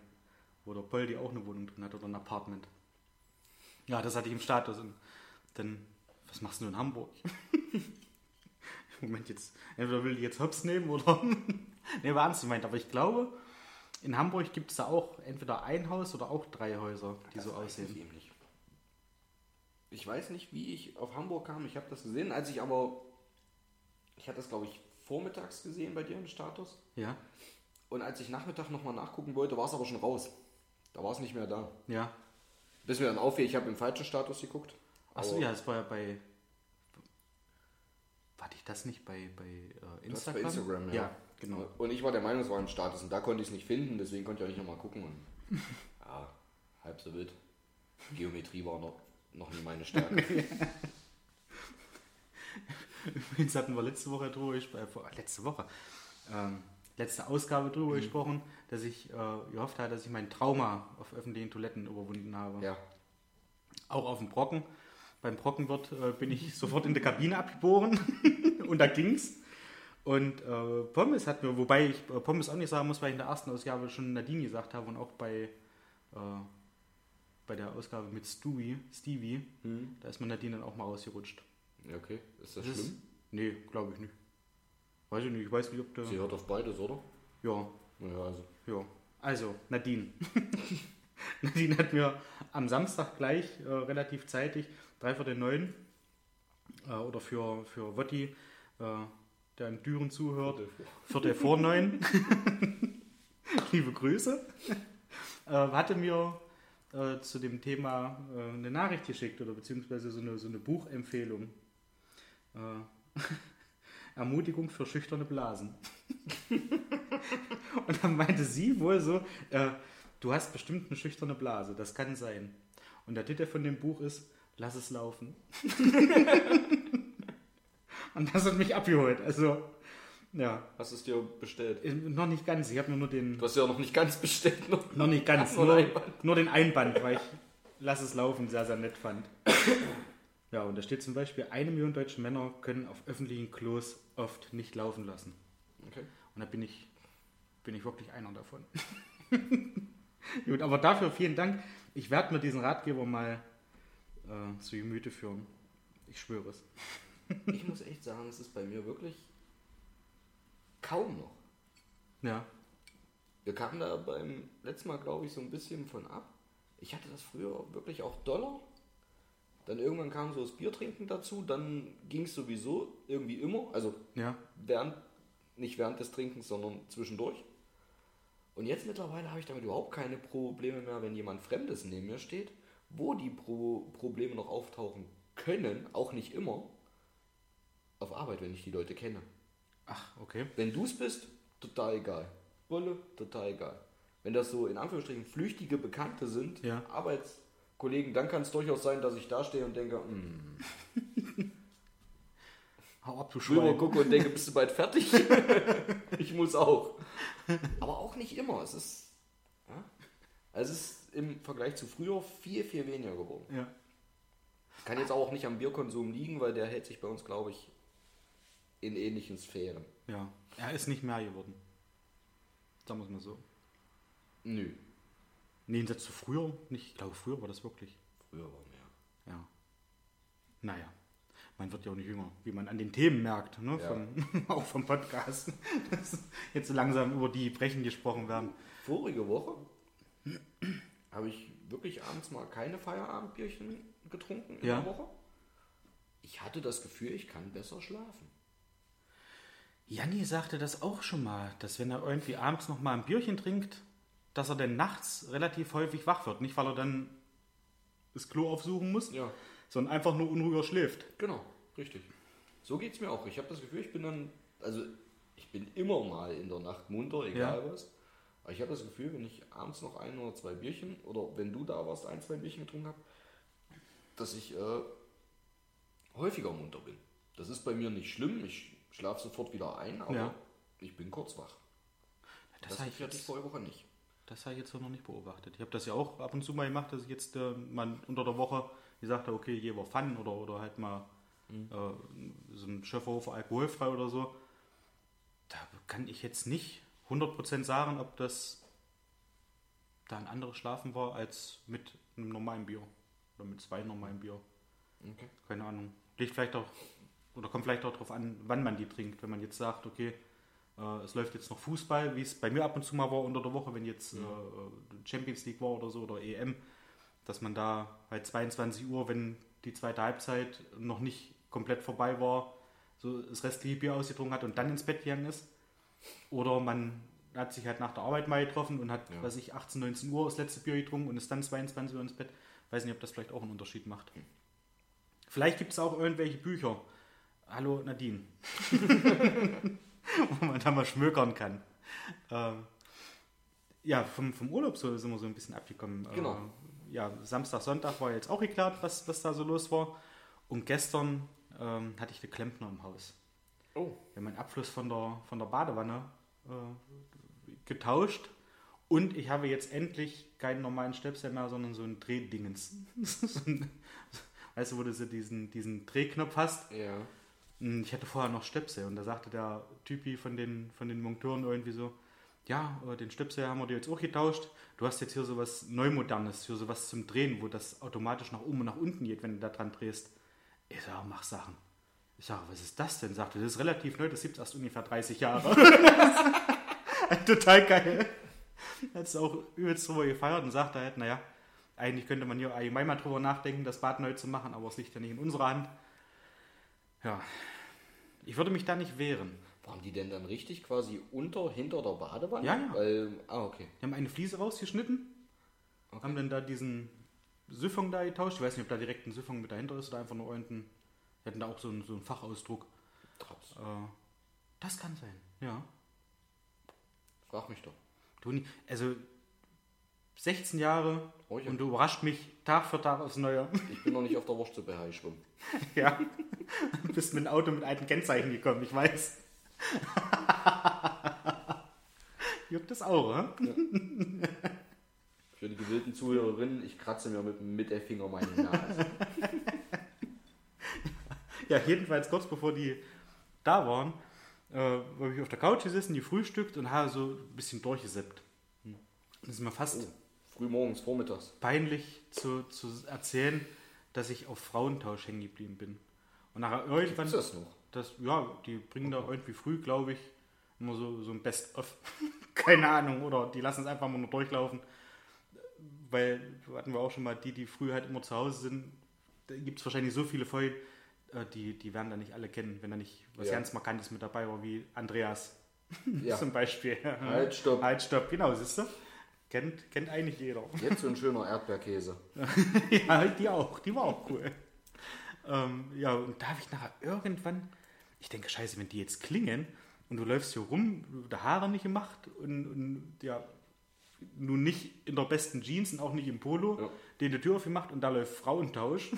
wo der Poldi auch eine Wohnung drin hat oder ein Apartment. Ja, das hatte ich im Status. Und dann, was machst du in Hamburg? Moment, jetzt, entweder will die jetzt Hops nehmen oder. ne, war ernst gemeint, aber ich glaube, in Hamburg gibt es da auch entweder ein Haus oder auch drei Häuser, die so Das weiß aussehen. ich nicht. Ich weiß nicht, wie ich auf Hamburg kam. Ich habe das gesehen, als ich aber Ich hatte das, glaube ich, vormittags gesehen bei dir im Status. Ja. Und als ich Nachmittag nochmal nachgucken wollte, war es aber schon raus. Da war es nicht mehr da. Ja. Bis mir dann auffiel, ich habe im falschen Status geguckt. Achso, ja, es war ja bei. Warte ich das nicht bei, bei äh, Instagram? bei Instagram, ja. Ja, genau. Und ich war der Meinung, es war im Status und da konnte ich es nicht finden, deswegen konnte ich auch nicht nochmal gucken. Und, ja, halb so wild. Geometrie war noch, noch nie meine Stärke. Übrigens hatten wir letzte Woche drüber gesprochen, äh, letzte Woche, ähm, letzte Ausgabe drüber Mhm. gesprochen, dass ich äh, gehofft habe, dass ich mein Trauma auf öffentlichen Toiletten überwunden habe. ja. Auch auf dem Brocken. Beim Brockenwirt äh, bin ich sofort in der Kabine abgeboren und da ging's. Und äh, Pommes hat mir, wobei ich äh, Pommes auch nicht sagen muss, weil ich in der ersten Ausgabe schon Nadine gesagt habe und auch bei, äh, bei der Ausgabe mit Stewie, Stevie, Hm. da ist mir Nadine dann auch mal rausgerutscht. okay. Ist das Das ist- schlimm? Nee, glaube ich nicht. Weiß ich nicht, ich weiß nicht, ob der. Sie hört auf beides, oder? Ja, Ja, also. ja. Also, Nadine. Nadine hat mir am Samstag gleich, äh, relativ zeitig, drei vor den neun, äh, oder für, für Wotti, äh, der in Düren zuhört, Viertel vor neun. Liebe Grüße. Äh, hatte mir äh, zu dem Thema äh, eine Nachricht geschickt oder beziehungsweise so eine, so eine Buchempfehlung. Äh, Ermutigung für schüchterne Blasen. Und dann meinte sie wohl so, äh, du hast bestimmt eine schüchterne Blase, das kann sein. Und der Titel von dem Buch ist, lass es laufen. Und das hat mich abgeholt. Also, ja, Hast du es dir bestellt? äh, noch nicht ganz. Ich habe mir nur den, Du hast ja noch nicht ganz bestellt. Noch. noch nicht ganz, Nur nur, nur den Einband, weil ich lass es laufen sehr, sehr nett fand. Ja, und da steht zum Beispiel, eine Million deutsche Männer können auf öffentlichen Klos oft nicht laufen lassen. Okay. Und da bin ich, bin ich wirklich einer davon. Gut, aber dafür vielen Dank. Ich werde mir diesen Ratgeber mal äh, zu Gemüte führen. Ich schwöre es. Ich muss echt sagen, es ist bei mir wirklich kaum noch. Ja, Wir kamen da beim letzten Mal, glaube ich, so ein bisschen von ab. Ich hatte das früher wirklich auch Dollar. Dann irgendwann kam so das Biertrinken dazu. Dann ging es sowieso irgendwie immer. Also ja, während, nicht während des Trinkens, sondern zwischendurch. Und jetzt mittlerweile habe ich damit überhaupt keine Probleme mehr, wenn jemand Fremdes neben mir steht. Wo die Pro Probleme noch auftauchen können, auch nicht immer, auf Arbeit, wenn ich die Leute kenne. Ach, okay. Wenn du es bist, total egal. Wolle, total egal. Wenn das so in Anführungsstrichen flüchtige Bekannte sind, Ja. Arbeitskollegen, dann kann es durchaus sein, dass ich da stehe und denke, hm, Hau ab, du Schwein. gucke und denke, bist du bald fertig? ich muss auch. Aber auch nicht immer. Es ist, ja, es ist im Vergleich zu früher viel, viel weniger geworden. Ja. Kann jetzt auch nicht am Bierkonsum liegen, weil der hält sich bei uns, glaube ich, in ähnlichen Sphären. ja, er ist nicht mehr geworden. Sagen wir es mal so. Nö, Nee, Gegensatz zu früher nicht. Ich glaube, früher war das wirklich. früher war mehr. Ja. Naja. Man wird ja auch nicht jünger, wie man an den Themen merkt, ne? Ja. Von, auch vom Podcast. Dass jetzt so langsam über die Brechen gesprochen werden. Vorige Woche habe ich wirklich abends mal keine Feierabendbierchen getrunken in Ja. der Woche. Ich hatte das Gefühl, ich kann besser schlafen. Janni sagte das auch schon mal, dass wenn er irgendwie abends noch mal ein Bierchen trinkt, dass er dann nachts relativ häufig wach wird. Nicht, weil er dann das Klo aufsuchen muss, Ja, sondern einfach nur unruhiger schläft. genau, richtig. So geht es mir auch. Ich habe das Gefühl, ich bin dann, also ich bin immer mal in der Nacht munter, egal was. Aber ich habe das Gefühl, wenn ich abends noch ein oder zwei Bierchen oder wenn du da warst, ein, zwei Bierchen getrunken habe, dass ich äh, häufiger munter bin. Das ist bei mir nicht schlimm. Ich schlafe sofort wieder ein, aber Ja. ich bin kurz wach. Das, Das, hatte ich vorige Woche nicht. das habe ich jetzt noch nicht beobachtet. Ich habe das ja auch ab und zu mal gemacht, dass ich jetzt äh, mal unter der Woche gesagt habe, okay, jeweils Pfannen oder, oder halt mal äh, so ein Schöfferhofer alkoholfrei oder so. Da kann ich jetzt nicht 100% sagen, ob das da ein anderes Schlafen war als mit einem normalen Bier. Oder mit zwei normalen Bier. Okay. Keine Ahnung. Liegt vielleicht auch, oder kommt vielleicht auch darauf an, wann man die trinkt. Wenn man jetzt sagt, okay, äh, es läuft jetzt noch Fußball, wie es bei mir ab und zu mal war unter der Woche, wenn jetzt äh, Champions League war oder so oder EM, dass man da halt 22 Uhr, wenn die zweite Halbzeit noch nicht komplett vorbei war, so das restliche Bier ausgetrunken hat und dann ins Bett gegangen ist. Oder man hat sich halt nach der Arbeit mal getroffen und hat, Ja. weiß ich, 18, 19 Uhr das letzte Bier getrunken und ist dann 22 Uhr ins Bett. Weiß nicht, ob das vielleicht auch einen Unterschied macht. Vielleicht gibt es auch irgendwelche Bücher. Hallo Nadine. Wo man da mal schmökern kann. Ähm, ja, vom, vom Urlaub so sind wir so ein bisschen abgekommen. Genau. Äh, ja, Samstag, Sonntag war jetzt auch geklärt, was, was da so los war. Und gestern ähm, hatte ich eine Klempner im Haus. Oh. Wir haben meinen Abfluss von der, von der Badewanne äh, getauscht. Und ich habe jetzt endlich keinen normalen Stöpsel mehr, sondern so ein Drehdingens. weißt du, wo du so diesen, diesen Drehknopf hast? Ja. Und Ich hatte vorher noch Stöpsel und da sagte der Typi von den, von den Monteuren irgendwie so, ja, äh, den Stöpsel haben wir dir jetzt auch getauscht. Du hast jetzt hier sowas Neumodernes, hier sowas zum Drehen, wo das automatisch nach oben und nach unten geht, wenn du da dran drehst. Ich sage, mach Sachen. Ich sage, was ist das denn? Sagte, das ist relativ neu, das gibt es erst ungefähr 30 Jahre. Total geil. Hat es auch übelst drüber gefeiert und sagte halt, naja, eigentlich könnte man hier allgemein mal drüber nachdenken, das Bad neu zu machen, aber es liegt ja nicht in unserer Hand. Ja, ich würde mich da nicht wehren. Waren die denn dann richtig quasi unter, hinter der Badewanne? Ja, ja. Weil, ah, okay. Wir haben eine Fliese rausgeschnitten, Okay. haben dann da diesen Siphon da getauscht. Ich weiß nicht, ob da direkt ein Siphon mit dahinter ist oder einfach nur irgendein. Wir hatten da auch so einen, so einen Fachausdruck. Traps. Äh, das kann sein, ja. Frag mich doch. Toni, also 16 Jahre Oh ja. und du überrascht mich Tag für Tag aufs Neue. Ich bin noch nicht auf der Wurstsuppe geschwommen. ja. Du bist mit dem Auto mit alten Kennzeichen gekommen, ich weiß. Juckt das auch, hä? Für die gewillten Zuhörerinnen, ich kratze mir mit dem Mittelfinger meine Nase. Ja, jedenfalls kurz bevor die da waren, äh, habe ich auf der Couch gesessen, die frühstückt und habe so ein bisschen durchgesippt. Und es ist mir fast Oh, früh morgens, vormittags. peinlich zu, zu erzählen, dass ich auf Frauentausch hängen geblieben bin. Und nachher irgendwann, Ist das noch? das, ja, die bringen da irgendwie früh, glaube ich, immer so, so ein Best-of. Keine Ahnung, oder die lassen es einfach mal nur durchlaufen. Weil, hatten wir auch schon mal, die, die früh halt immer zu Hause sind, da gibt es wahrscheinlich so viele Folgen, äh, die, die werden da nicht alle kennen, wenn da nicht was Ja. ganz Markantes mit dabei war, wie Andreas Ja. zum Beispiel. Halt, stopp. Halt, stopp, genau, siehst du? Kennt, kennt eigentlich jeder. Jetzt so ein schöner Erdbeerkäse. ja, die auch, die war auch cool. ähm, ja, und da habe ich nachher irgendwann, ich denke, scheiße, wenn die jetzt klingen und du läufst hier rum, der Haare nicht gemacht und, und ja, nun nicht in der besten Jeans und auch nicht im Polo, Ja. den die Tür aufgemacht und da läuft Frauentausch.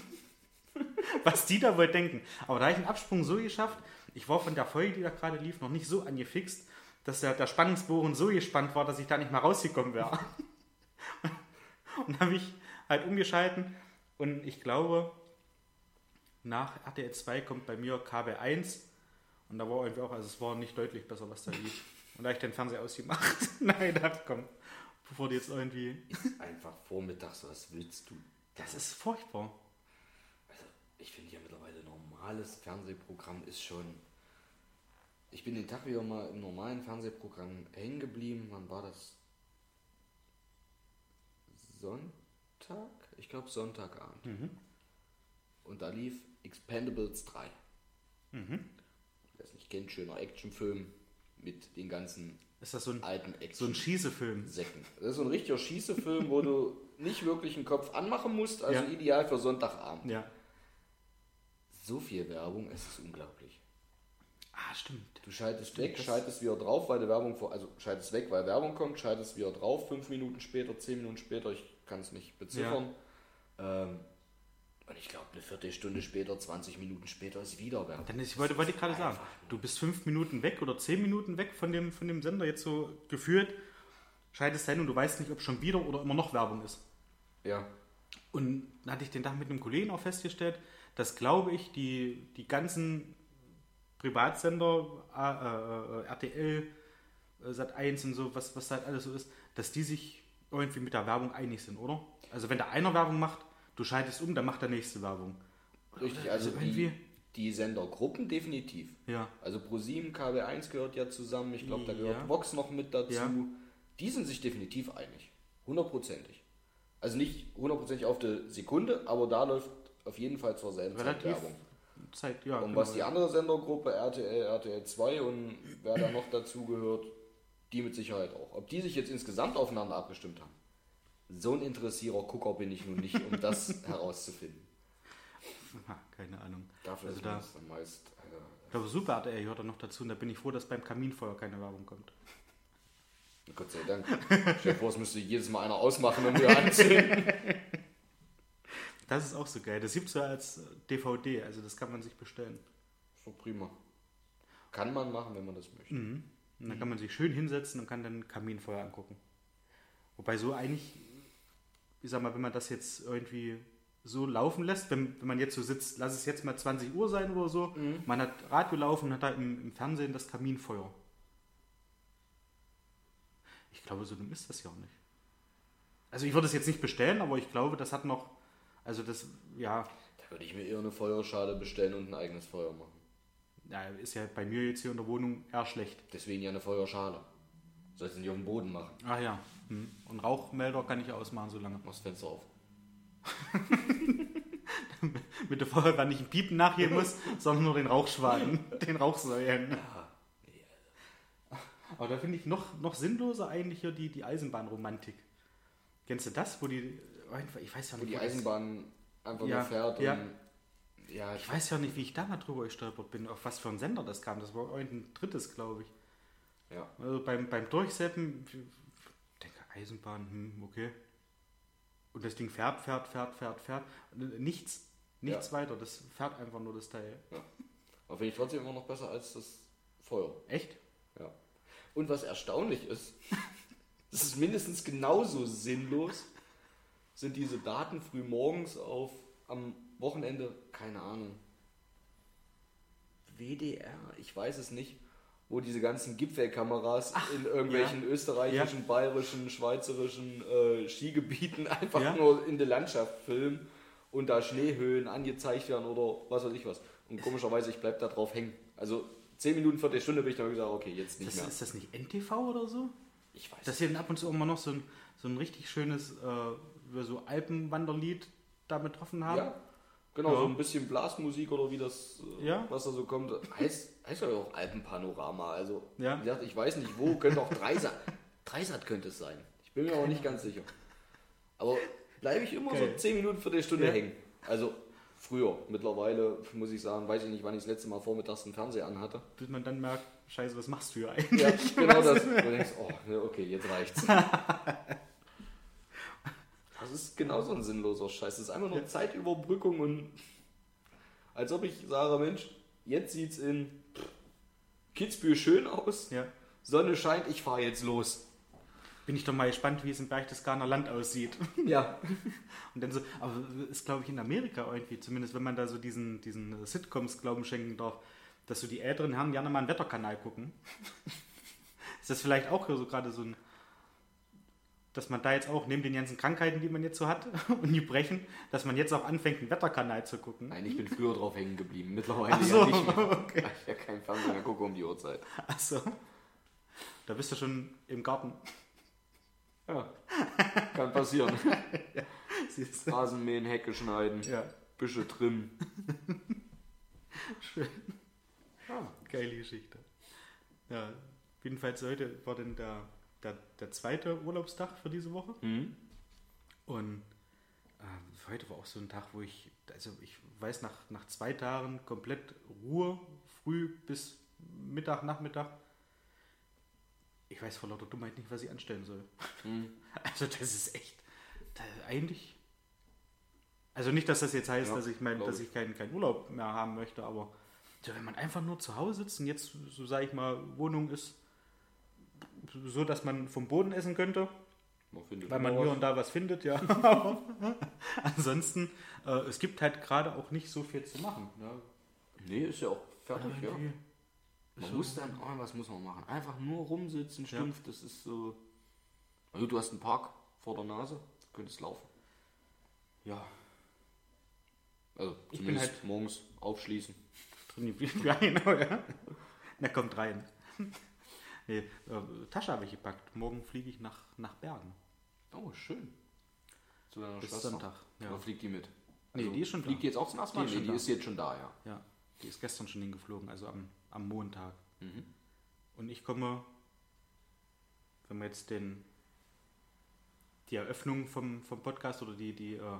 Was die da wohl denken. Aber da habe ich einen Absprung so geschafft, ich war von der Folge, die da gerade lief, noch nicht so angefixt, dass der, der Spannungsbogen so gespannt war, dass ich da nicht mehr rausgekommen wäre. Und habe ich halt umgeschalten und ich glaube, nach RTL 2 kommt bei mir KB1 und da war irgendwie auch, also es war nicht deutlich besser, was da lief. Und da habe ich den Fernseher ausgemacht. Nein, gedacht, komm, bevor die jetzt irgendwie. Einfach vormittags, was willst du? Das ist furchtbar. Also, ich finde ja mittlerweile normales Fernsehprogramm ist schon. Ich bin den Tag wieder mal im normalen Fernsehprogramm hängen geblieben. Wann war das? Sonntag? Ich glaube Sonntagabend. Mhm. Und da lief Expendables 3. Mhm. Wer es nicht kennt, schöner Actionfilm mit den ganzen Ist das so ein, alten so ein Action. Schießefilm? Säcken. Das ist so ein richtiger Schießefilm, wo du nicht wirklich einen Kopf anmachen musst, also Ja. ideal für Sonntagabend. Ja. So viel Werbung, es ist unglaublich. Ah, stimmt. Du schaltest weg, Das- schaltest wieder drauf, weil die Werbung vor, also schaltest weg, weil Werbung kommt, schaltest wieder drauf, fünf Minuten später, zehn Minuten später, ich kann es nicht beziffern. Ähm, und ich glaube, eine Viertelstunde später, 20 Minuten später ist wieder Werbung. Dann ist, ich wollte, wollte ich gerade sagen, du bist fünf Minuten weg oder zehn Minuten weg von dem, von dem Sender, jetzt so gefühlt, schaltest ein und du weißt nicht, ob schon wieder oder immer noch Werbung ist. Ja, Und dann hatte ich den Tag mit einem Kollegen auch festgestellt, dass, glaube ich, die, die ganzen Privatsender, äh, äh, RTL, äh, Sat1 und so, was, was halt alles so ist, dass die sich irgendwie mit der Werbung einig sind, oder? Also wenn der einer Werbung macht, du schaltest um, dann macht der nächste Werbung. richtig. Also irgendwie- die, die Sendergruppen definitiv. Ja. Also ProSieben, KB1 gehört ja zusammen, ich glaube, da gehört Ja. Vox noch mit dazu. Ja. Die sind sich definitiv einig. Hundertprozentig. Also nicht hundertprozentig auf die Sekunde, aber da läuft auf jeden Fall zur selben Zeit Relativ, Werbung. Zeit, ja. Und genau. was die andere Sendergruppe, RTL, RTL 2 und wer da noch dazu gehört, die mit Sicherheit auch. Ob die sich jetzt insgesamt aufeinander abgestimmt haben, so ein interessierer Gucker bin ich nun nicht, um das herauszufinden. Keine Ahnung. Dafür Also ist da- das dann meist. Äh, Ich glaube, Super RTL gehört da noch dazu und da bin ich froh, dass beim Kaminfeuer keine Werbung kommt. Gott sei Dank. Stell dir vor, es müsste jedes Mal einer ausmachen und wieder anzünden. Das ist auch so geil. Das gibt es ja als äh, DVD, also das kann man sich bestellen. Doch prima. Kann man machen, wenn man das möchte. Mhm. Und dann kann man sich schön hinsetzen und kann dann Kaminfeuer angucken. Wobei so eigentlich, ich sag mal, wenn man das jetzt irgendwie so laufen lässt, wenn, wenn man jetzt so sitzt, lass es jetzt mal 20 Uhr sein oder so, man hat Radio laufen und hat da im, im Fernsehen das Kaminfeuer. Ich glaube, so dumm ist das ja auch nicht. Also ich würde es jetzt nicht bestellen, aber ich glaube, das hat noch, also das, ja, Da würde ich mir eher eine Feuerschale bestellen und ein eigenes Feuer machen. ja, ist ja bei mir jetzt hier in der Wohnung eher schlecht. Deswegen ja eine Feuerschale. Sollst du nicht auf dem Boden machen. Ach ja. Hm. Und Rauchmelder kann ich ausmachen so lange. Mach das Fenster auf. Mit der Feuerwehr nicht ein Piepen nachgehen muss, sondern nur den Rauchschwaden, den Rauchsäulen. Aber da finde ich noch, noch sinnloser eigentlich hier die, die Eisenbahnromantik. Kennst du das, wo die, ich weiß ja nicht, die wo das- Eisenbahn einfach Ja, nur fährt ja. und. Ja, ich weiß ja nicht, wie ich da mal drüber gestolpert bin, auf was für ein Sender das kam. Das war irgendein drittes, glaube ich. ja. Also beim, beim Durchseppen, ich denke Eisenbahn, hm, okay. Und das Ding fährt, fährt, fährt, fährt, fährt. Nichts, nichts weiter. Das fährt einfach nur das Teil. Aber finde ich trotzdem immer noch besser als das Feuer. Echt? Ja. Und was erstaunlich ist, das ist mindestens genauso sinnlos, sind diese Daten früh morgens auf am Wochenende, keine Ahnung, WDR, ich weiß es nicht, wo diese ganzen Gipfelkameras in irgendwelchen österreichischen, bayerischen, schweizerischen äh, Skigebieten einfach Ja. nur in der Landschaft filmen und da Schneehöhen angezeigt werden oder was weiß ich was. Und komischerweise, ich bleib da drauf hängen. Also zehn Minuten, Viertelstunde bin ich dann gesagt, okay, jetzt nicht Das, mehr. ist das nicht NTV oder so? Ich weiß Dass hier ab und zu immer noch so ein, so ein richtig schönes äh, so Alpenwanderlied da betroffen haben? Ja, genau, Ja. so ein bisschen Blasmusik oder wie das, äh, Ja. was da so kommt. Heißt, heißt ja auch Alpenpanorama. Also, Ja. wie gesagt, ich weiß nicht wo, könnte auch Dreisat. Dreisat könnte es sein. Ich bin mir aber nicht ganz sicher. Aber bleibe ich immer Geil. so 10 Minuten für die Stunde Ja. hängen. Also früher. Mittlerweile muss ich sagen, weiß ich nicht, wann ich das letzte Mal vormittags einen Fernseher anhatte. Bis man dann merkt, scheiße, was machst du hier eigentlich? Ja, genau das. Und du denkst, oh, ja, okay, jetzt reicht's. Das ist genauso ein sinnloser Scheiß. Das ist einfach nur Zeitüberbrückung und als ob ich sage, Mensch, jetzt sieht's in Kitzbühel schön aus, Ja. Sonne scheint, ich fahre jetzt los. Bin ich doch mal gespannt, wie es im Berchtesgadener Land aussieht. Ja. Und dann so, aber ist glaube ich in Amerika irgendwie, zumindest wenn man da so diesen, diesen Sitcoms Glauben schenken darf, dass so die älteren Herren gerne mal einen Wetterkanal gucken. ist das vielleicht auch so gerade so ein, dass man da jetzt auch neben den ganzen Krankheiten, die man jetzt so hat und die brechen, dass man jetzt auch anfängt, einen Wetterkanal zu gucken? Nein, ich bin früher drauf hängen geblieben. Mittlerweile Ach so, ja nicht mehr. okay. Ich ja kein Fernseher mehr gucke um die Uhrzeit. Achso. Da bist du schon im Garten. Ja. Kann passieren. Du? Rasenmähen, Hecke schneiden, Ja, Büsche trimmen. schön. Ah, geile Geschichte. Ja, jedenfalls heute war dann der, der, der zweite Urlaubstag für diese Woche. Mhm. Und äh, heute war auch so ein Tag, wo ich, also ich weiß, nach, nach zwei Tagen komplett Ruhe, früh bis Mittag, Nachmittag. Ich weiß vor lauter Dummheit nicht, was ich anstellen soll. Mhm. Also das ist echt, da, eigentlich. Also nicht, dass das jetzt heißt, Ja, dass ich mein, dass ich keinen keinen Urlaub mehr haben möchte, aber wenn man einfach nur zu Hause sitzt und jetzt, so sage ich mal, Wohnung ist so, dass man vom Boden essen könnte, Man findet weil man hier was. und da was findet, ja. Ansonsten, äh, es gibt halt gerade auch nicht so viel zu machen. Ja. Nee, ist ja auch fertig, ja. Irgendwie Man so- muss dann, oh, was muss man machen? Einfach nur rumsitzen, Ja. stumpf, das ist so. Also du hast einen Park vor der Nase, du könntest laufen. Ja, Also Ich bin zumindest halt- morgens aufschließen. drin geblieben. Ja, genau, ja. Na, kommt rein. Nee, äh, Tasche habe ich gepackt. Morgen fliege ich nach, nach Bergen. Oh, schön. Zu deiner Bis Schwester. Sonntag. Oder Ja. fliegt die mit? Nee, die ist schon da. Fliegt die jetzt auch zum ersten Mal? Die ist Nee, die da. ist jetzt schon da, ja. Ja, die ist gestern schon hingeflogen, also am, am Montag. Mhm. Und ich komme, wenn wir jetzt den, die Eröffnung vom, vom Podcast oder die, die, äh,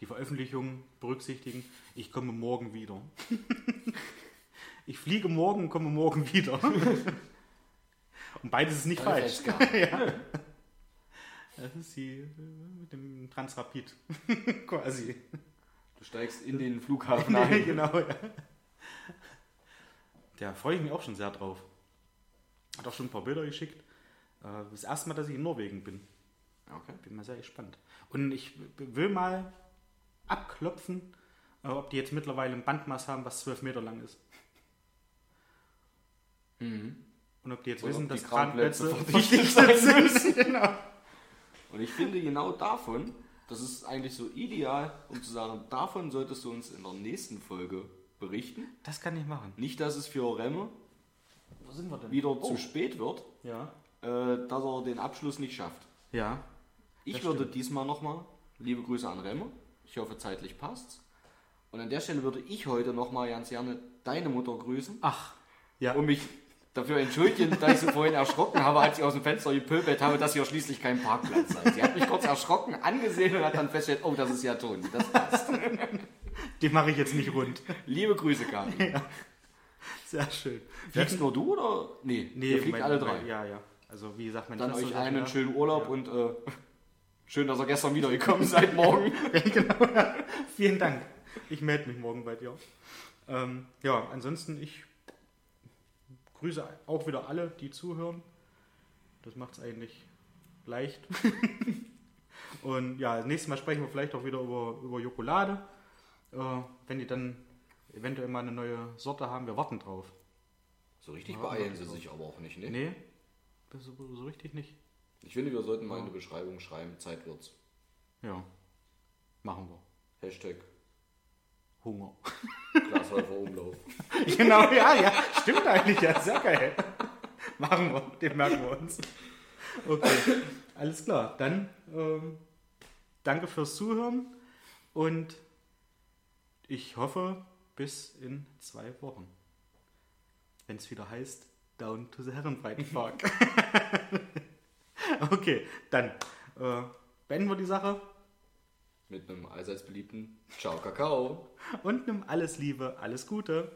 die Veröffentlichung berücksichtigen, ich komme morgen wieder. ich fliege morgen und komme morgen wieder. und beides ist nicht falsch. ja. Das ist die äh, mit dem Transrapid quasi. Du steigst in den Flughafen ein. genau, ja. Da freue ich mich auch schon sehr drauf. Hat auch schon ein paar Bilder geschickt. Äh, Das erste Mal, dass ich in Norwegen bin. Okay. Bin mal sehr gespannt. Und ich will mal abklopfen, äh, ob die jetzt mittlerweile ein Bandmaß haben, was 12 Meter lang ist. Und ob die jetzt Und wissen, dass Kranplätze verdichtet sind. genau. Und ich finde genau davon, das ist eigentlich so ideal, um zu sagen, davon solltest du uns in der nächsten Folge berichten. Das kann ich machen. Nicht, dass es für Remme Wo sind wir denn? wieder zu spät wird, Ja. äh, dass er den Abschluss nicht schafft. Ja. Ich würde stimmt. diesmal nochmal, liebe Grüße an Remme, ich hoffe zeitlich passt's. Und an der Stelle würde ich heute nochmal ganz gerne deine Mutter grüßen Ach. Ja. und mich dafür entschuldigen, dass ich sie vorhin erschrocken habe, als ich aus dem Fenster gepöbelt habe, dass hier schließlich kein Parkplatz sei. Sie hat mich kurz erschrocken angesehen und hat dann festgestellt, oh, das ist ja Toni, das passt. Die mache ich jetzt nicht rund. Liebe Grüße, Karin. Sehr schön. Fliegst nur du oder? Nee, ihr fliegt mein- alle drei. Ja, ja. Also wie gesagt, mein Dann euch einen ja. schönen Urlaub Ja. und äh, schön, dass ihr gestern wiedergekommen seid morgen. Vielen Dank. Ich melde mich morgen bei dir. Ähm, ja, ansonsten, ich grüße auch wieder alle, die zuhören. Das macht es eigentlich leicht. Und ja, nächstes Mal sprechen wir vielleicht auch wieder über, über Jokolade. Äh, wenn die dann eventuell mal eine neue Sorte haben, wir warten drauf. So richtig Ja, beeilen ja, sie sich aber auch nicht, ne? Nee, so, so richtig nicht. Ich finde, wir sollten mal in die Beschreibung schreiben, Zeit wird's. Ja, machen wir. Hashtag Hunger. Glashäufer Umlauf. Genau, ja, ja, stimmt eigentlich, ja, sehr geil. Machen wir, den merken wir uns. Okay, alles klar. Dann ähm, danke fürs Zuhören und ich hoffe bis in zwei Wochen. Wenn es wieder heißt, Down to the Herrenbreitenpark. okay, dann äh, beenden wir die Sache Mit einem allseits beliebten Ciao Kakao. und nimm alles Liebe, alles Gute.